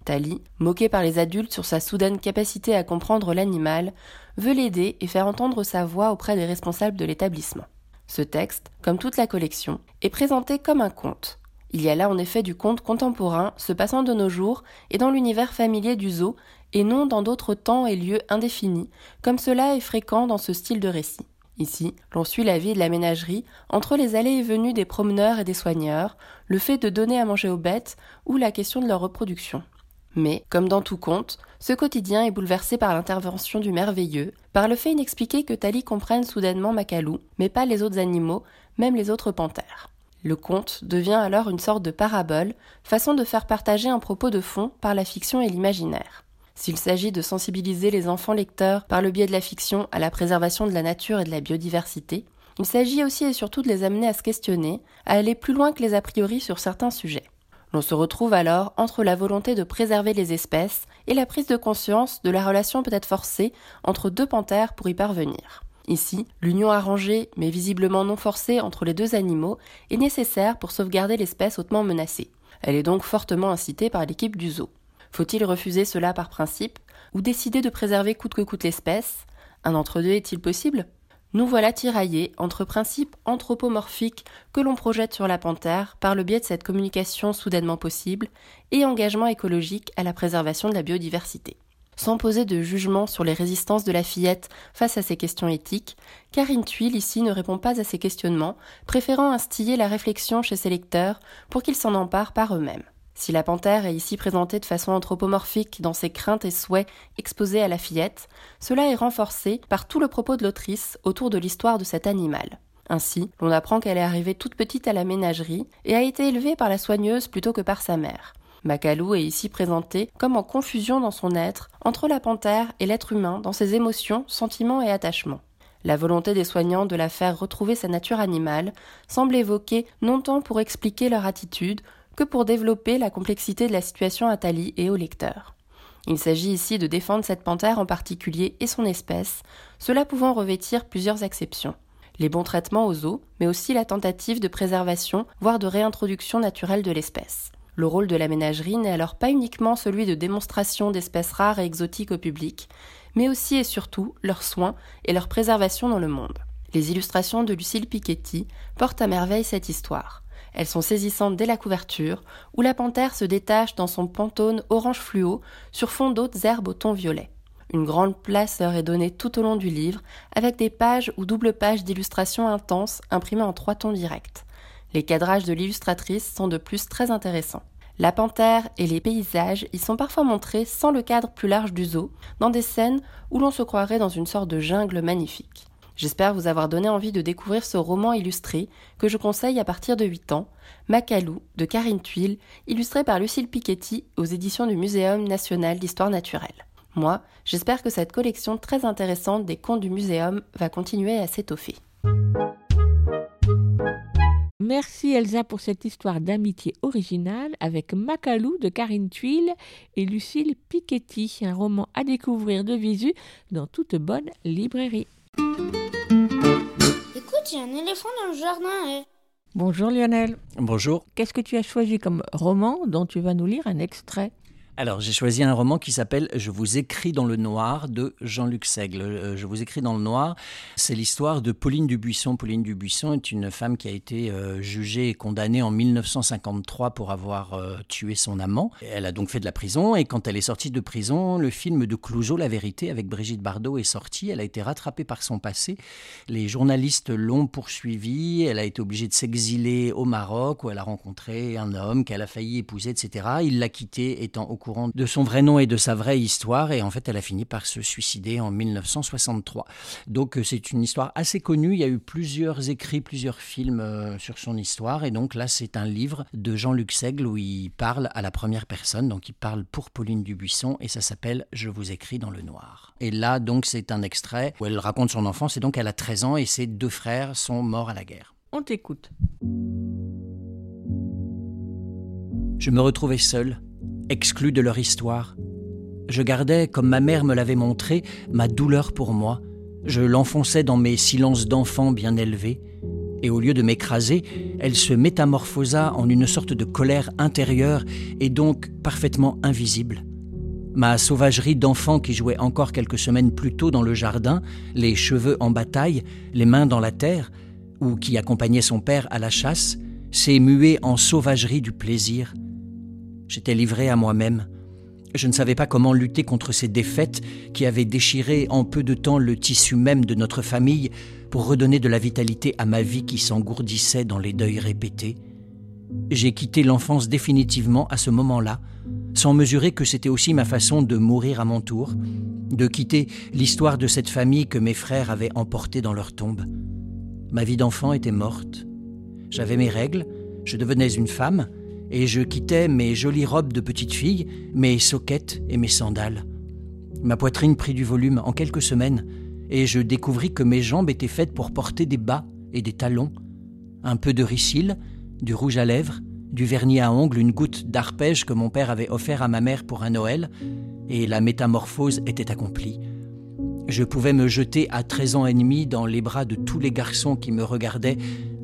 Tali, moquée par les adultes sur sa soudaine capacité à comprendre l'animal, veut l'aider et faire entendre sa voix auprès des responsables de l'établissement. Ce texte, comme toute la collection, est présenté comme un conte. Il y a là en effet du conte contemporain se passant de nos jours et dans l'univers familier du zoo et non dans d'autres temps et lieux indéfinis, comme cela est fréquent dans ce style de récit. Ici, l'on suit la vie de la ménagerie entre les allées et venues des promeneurs et des soigneurs, le fait de donner à manger aux bêtes ou la question de leur reproduction. Mais, comme dans tout conte, ce quotidien est bouleversé par l'intervention du merveilleux, par le fait inexpliqué que Tali comprenne soudainement Macalou, mais pas les autres animaux, même les autres panthères. Le conte devient alors une sorte de parabole, façon de faire partager un propos de fond par la fiction et l'imaginaire. S'il s'agit de sensibiliser les enfants lecteurs par le biais de la fiction à la préservation de la nature et de la biodiversité, il s'agit aussi et surtout de les amener à se questionner, à aller plus loin que les a priori sur certains sujets. L'on se retrouve alors entre la volonté de préserver les espèces et la prise de conscience de la relation peut-être forcée entre deux panthères pour y parvenir. Ici, l'union arrangée, mais visiblement non forcée entre les deux animaux est nécessaire pour sauvegarder l'espèce hautement menacée. Elle est donc fortement incitée par l'équipe du zoo. Faut-il refuser cela par principe ou décider de préserver coûte que coûte l'espèce? Un entre-deux est-il possible? Nous voilà tiraillés entre principes anthropomorphiques que l'on projette sur la panthère par le biais de cette communication soudainement possible et engagement écologique à la préservation de la biodiversité. Sans poser de jugement sur les résistances de la fillette face à ces questions éthiques, Karine Tuile ici ne répond pas à ces questionnements, préférant instiller la réflexion chez ses lecteurs pour qu'ils s'en emparent par eux-mêmes. Si la panthère est ici présentée de façon anthropomorphique dans ses craintes et souhaits exposés à la fillette, cela est renforcé par tout le propos de l'autrice autour de l'histoire de cet animal. Ainsi, l'on apprend qu'elle est arrivée toute petite à la ménagerie et a été élevée par la soigneuse plutôt que par sa mère. Macalou est ici présenté comme en confusion dans son être entre la panthère et l'être humain dans ses émotions, sentiments et attachements. La volonté des soignants de la faire retrouver sa nature animale semble évoquée non tant pour expliquer leur attitude que pour développer la complexité de la situation à Tali et au lecteur. Il s'agit ici de défendre cette panthère en particulier et son espèce, cela pouvant revêtir plusieurs exceptions. Les bons traitements aux eaux, mais aussi la tentative de préservation, voire de réintroduction naturelle de l'espèce. Le rôle de la ménagerie n'est alors pas uniquement celui de démonstration d'espèces rares et exotiques au public, mais aussi et surtout leurs soins et leur préservation dans le monde. Les illustrations de Lucille Piketty portent à merveille cette histoire. Elles sont saisissantes dès la couverture, où la panthère se détache dans son pantone orange fluo sur fond d'autres herbes au ton violet. Une grande place est donnée tout au long du livre, avec des pages ou doubles pages d'illustrations intenses imprimées en trois tons directs. Les cadrages de l'illustratrice sont de plus très intéressants. La panthère et les paysages y sont parfois montrés sans le cadre plus large du zoo, dans des scènes où l'on se croirait dans une sorte de jungle magnifique. J'espère vous avoir donné envie de découvrir ce roman illustré que je conseille à partir de 8 ans, Macalou de Karine Tuile, illustré par Lucille Piketty aux éditions du Muséum national d'histoire naturelle. Moi, j'espère que cette collection très intéressante des contes du muséum va continuer à s'étoffer. Merci Elsa pour cette histoire d'amitié originale avec Macalou de Karine Tuile et Lucille Piketty, un roman à découvrir de visu dans toute bonne librairie. Il y a un éléphant dans le jardin. eh. Bonjour Lionel. Bonjour. Qu'est-ce que tu as choisi comme roman dont tu vas nous lire un extrait? Alors, j'ai choisi un roman qui s'appelle Je vous écris dans le noir de Jean-Luc Seigle. Euh, Je vous écris dans le noir, c'est l'histoire de Pauline Dubuisson. Pauline Dubuisson est une femme qui a été euh, jugée et condamnée en 1953 pour avoir euh, tué son amant. Elle a donc fait de la prison et quand elle est sortie de prison, le film de Clouseau, La vérité, avec Brigitte Bardot, est sorti. Elle a été rattrapée par son passé. Les journalistes l'ont poursuivie. Elle a été obligée de s'exiler au Maroc où elle a rencontré un homme qu'elle a failli épouser, etc. Il l'a quittée étant au courant de son vrai nom et de sa vraie histoire. Et en fait, elle a fini par se suicider en 1963. Donc, euh, c'est une histoire assez connue. Il y a eu plusieurs écrits, plusieurs films euh, sur son histoire. Et donc, là, c'est un livre de Jean-Luc Seigle où il parle à la première personne. Donc, il parle pour Pauline Dubuisson et ça s'appelle Je vous écris dans le noir. Et là, donc, c'est un extrait où elle raconte son enfance. Et donc, elle a 13 ans et ses deux frères sont morts à la guerre. On t'écoute. Je me retrouvais seul, exclu de leur histoire. Je gardais, comme ma mère me l'avait montré, ma douleur pour moi. Je l'enfonçais dans mes silences d'enfant bien élevés, et au lieu de m'écraser, elle se métamorphosa en une sorte de colère intérieure et donc parfaitement invisible. Ma sauvagerie d'enfant qui jouait encore quelques semaines plus tôt dans le jardin, les cheveux en bataille, les mains dans la terre, ou qui accompagnait son père à la chasse, s'est muée en sauvagerie du plaisir. J'étais livré à moi-même. Je ne savais pas comment lutter contre ces défaites qui avaient déchiré en peu de temps le tissu même de notre famille pour redonner de la vitalité à ma vie qui s'engourdissait dans les deuils répétés. J'ai quitté l'enfance définitivement à ce moment-là, sans mesurer que c'était aussi ma façon de mourir à mon tour, de quitter l'histoire de cette famille que mes frères avaient emportée dans leur tombe. Ma vie d'enfant était morte. J'avais mes règles, je devenais une femme, et je quittais mes jolies robes de petite fille, mes soquettes et mes sandales. Ma poitrine prit du volume en quelques semaines, et je découvris que mes jambes étaient faites pour porter des bas et des talons, un peu de ricille, du rouge à lèvres, du vernis à ongles, une goutte d'arpège que mon père avait offert à ma mère pour un Noël, et la métamorphose était accomplie. Je pouvais me jeter à 13 ans et demi dans les bras de tous les garçons qui me regardaient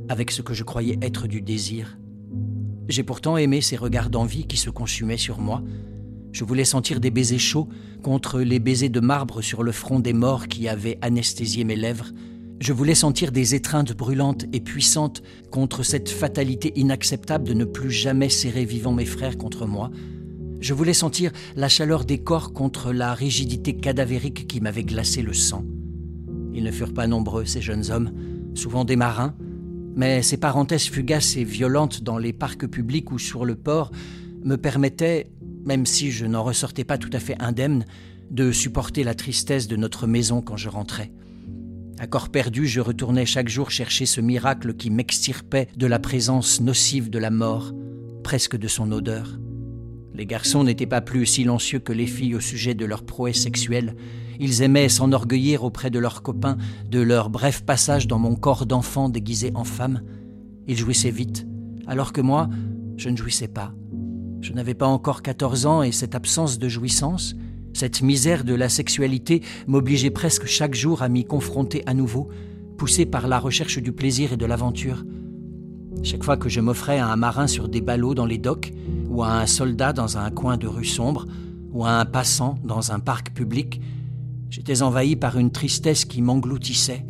avec ce que je croyais être du désir. J'ai pourtant aimé ces regards d'envie qui se consumaient sur moi. Je voulais sentir des baisers chauds contre les baisers de marbre sur le front des morts qui avaient anesthésié mes lèvres. Je voulais sentir des étreintes brûlantes et puissantes contre cette fatalité inacceptable de ne plus jamais serrer vivant mes frères contre moi. Je voulais sentir la chaleur des corps contre la rigidité cadavérique qui m'avait glacé le sang. Ils ne furent pas nombreux, ces jeunes hommes, souvent des marins, mais ces parenthèses fugaces et violentes dans les parcs publics ou sur le port me permettaient, même si je n'en ressortais pas tout à fait indemne, de supporter la tristesse de notre maison quand je rentrais. À corps perdu, je retournais chaque jour chercher ce miracle qui m'extirpait de la présence nocive de la mort, presque de son odeur. Les garçons n'étaient pas plus silencieux que les filles au sujet de leur prouesse sexuelle, ils aimaient s'enorgueillir auprès de leurs copains de leur bref passage dans mon corps d'enfant déguisé en femme. Ils jouissaient vite, alors que moi, je ne jouissais pas. Je n'avais pas encore 14 ans et cette absence de jouissance, cette misère de la sexualité m'obligeait presque chaque jour à m'y confronter à nouveau, poussé par la recherche du plaisir et de l'aventure. Chaque fois que je m'offrais à un marin sur des ballots dans les docks, ou à un soldat dans un coin de rue sombre, ou à un passant dans un parc public, J'étais envahi par une tristesse qui m'engloutissait.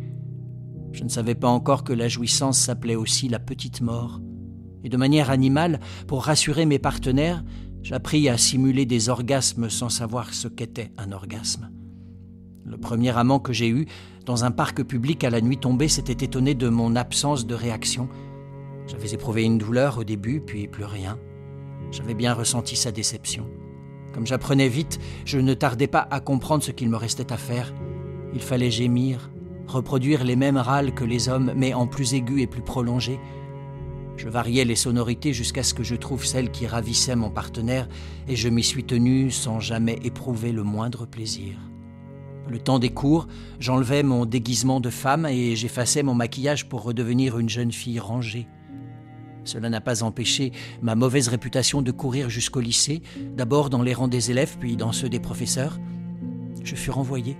Je ne savais pas encore que la jouissance s'appelait aussi la petite mort. Et de manière animale, pour rassurer mes partenaires, j'appris à simuler des orgasmes sans savoir ce qu'était un orgasme. Le premier amant que j'ai eu, dans un parc public à la nuit tombée, s'était étonné de mon absence de réaction. J'avais éprouvé une douleur au début, puis plus rien. J'avais bien ressenti sa déception. Comme j'apprenais vite, je ne tardais pas à comprendre ce qu'il me restait à faire. Il fallait gémir, reproduire les mêmes râles que les hommes, mais en plus aigus et plus prolongés. Je variais les sonorités jusqu'à ce que je trouve celle qui ravissait mon partenaire, et je m'y suis tenu sans jamais éprouver le moindre plaisir. Le temps des cours, j'enlevais mon déguisement de femme et j'effaçais mon maquillage pour redevenir une jeune fille rangée. Cela n'a pas empêché ma mauvaise réputation de courir jusqu'au lycée, d'abord dans les rangs des élèves, puis dans ceux des professeurs. Je fus renvoyé,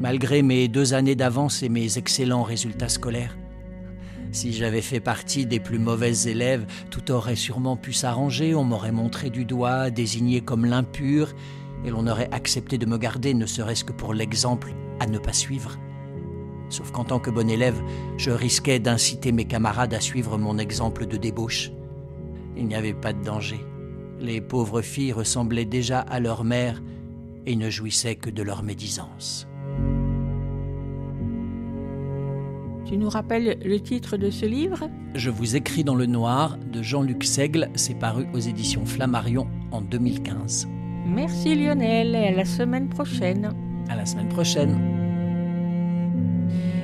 malgré mes deux années d'avance et mes excellents résultats scolaires. Si j'avais fait partie des plus mauvaises élèves, tout aurait sûrement pu s'arranger, on m'aurait montré du doigt, désigné comme l'impur, et l'on aurait accepté de me garder, ne serait-ce que pour l'exemple à ne pas suivre. Sauf qu'en tant que bon élève, je risquais d'inciter mes camarades à suivre mon exemple de débauche. Il n'y avait pas de danger. Les pauvres filles ressemblaient déjà à leur mère et ne jouissaient que de leur médisance. Tu nous rappelles le titre de ce livre? Je vous écris dans le noir de Jean-Luc Seigle, c'est paru aux éditions Flammarion en 2015. Merci Lionel et à la semaine prochaine. À la semaine prochaine.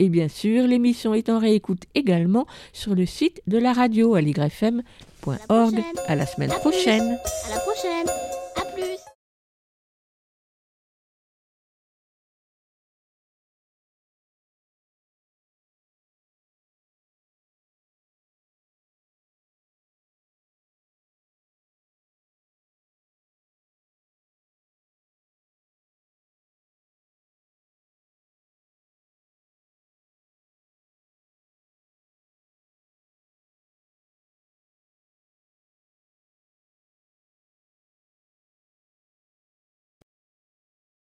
Et bien sûr, l'émission est en réécoute également sur le site de la radio à À la semaine prochaine. À la prochaine.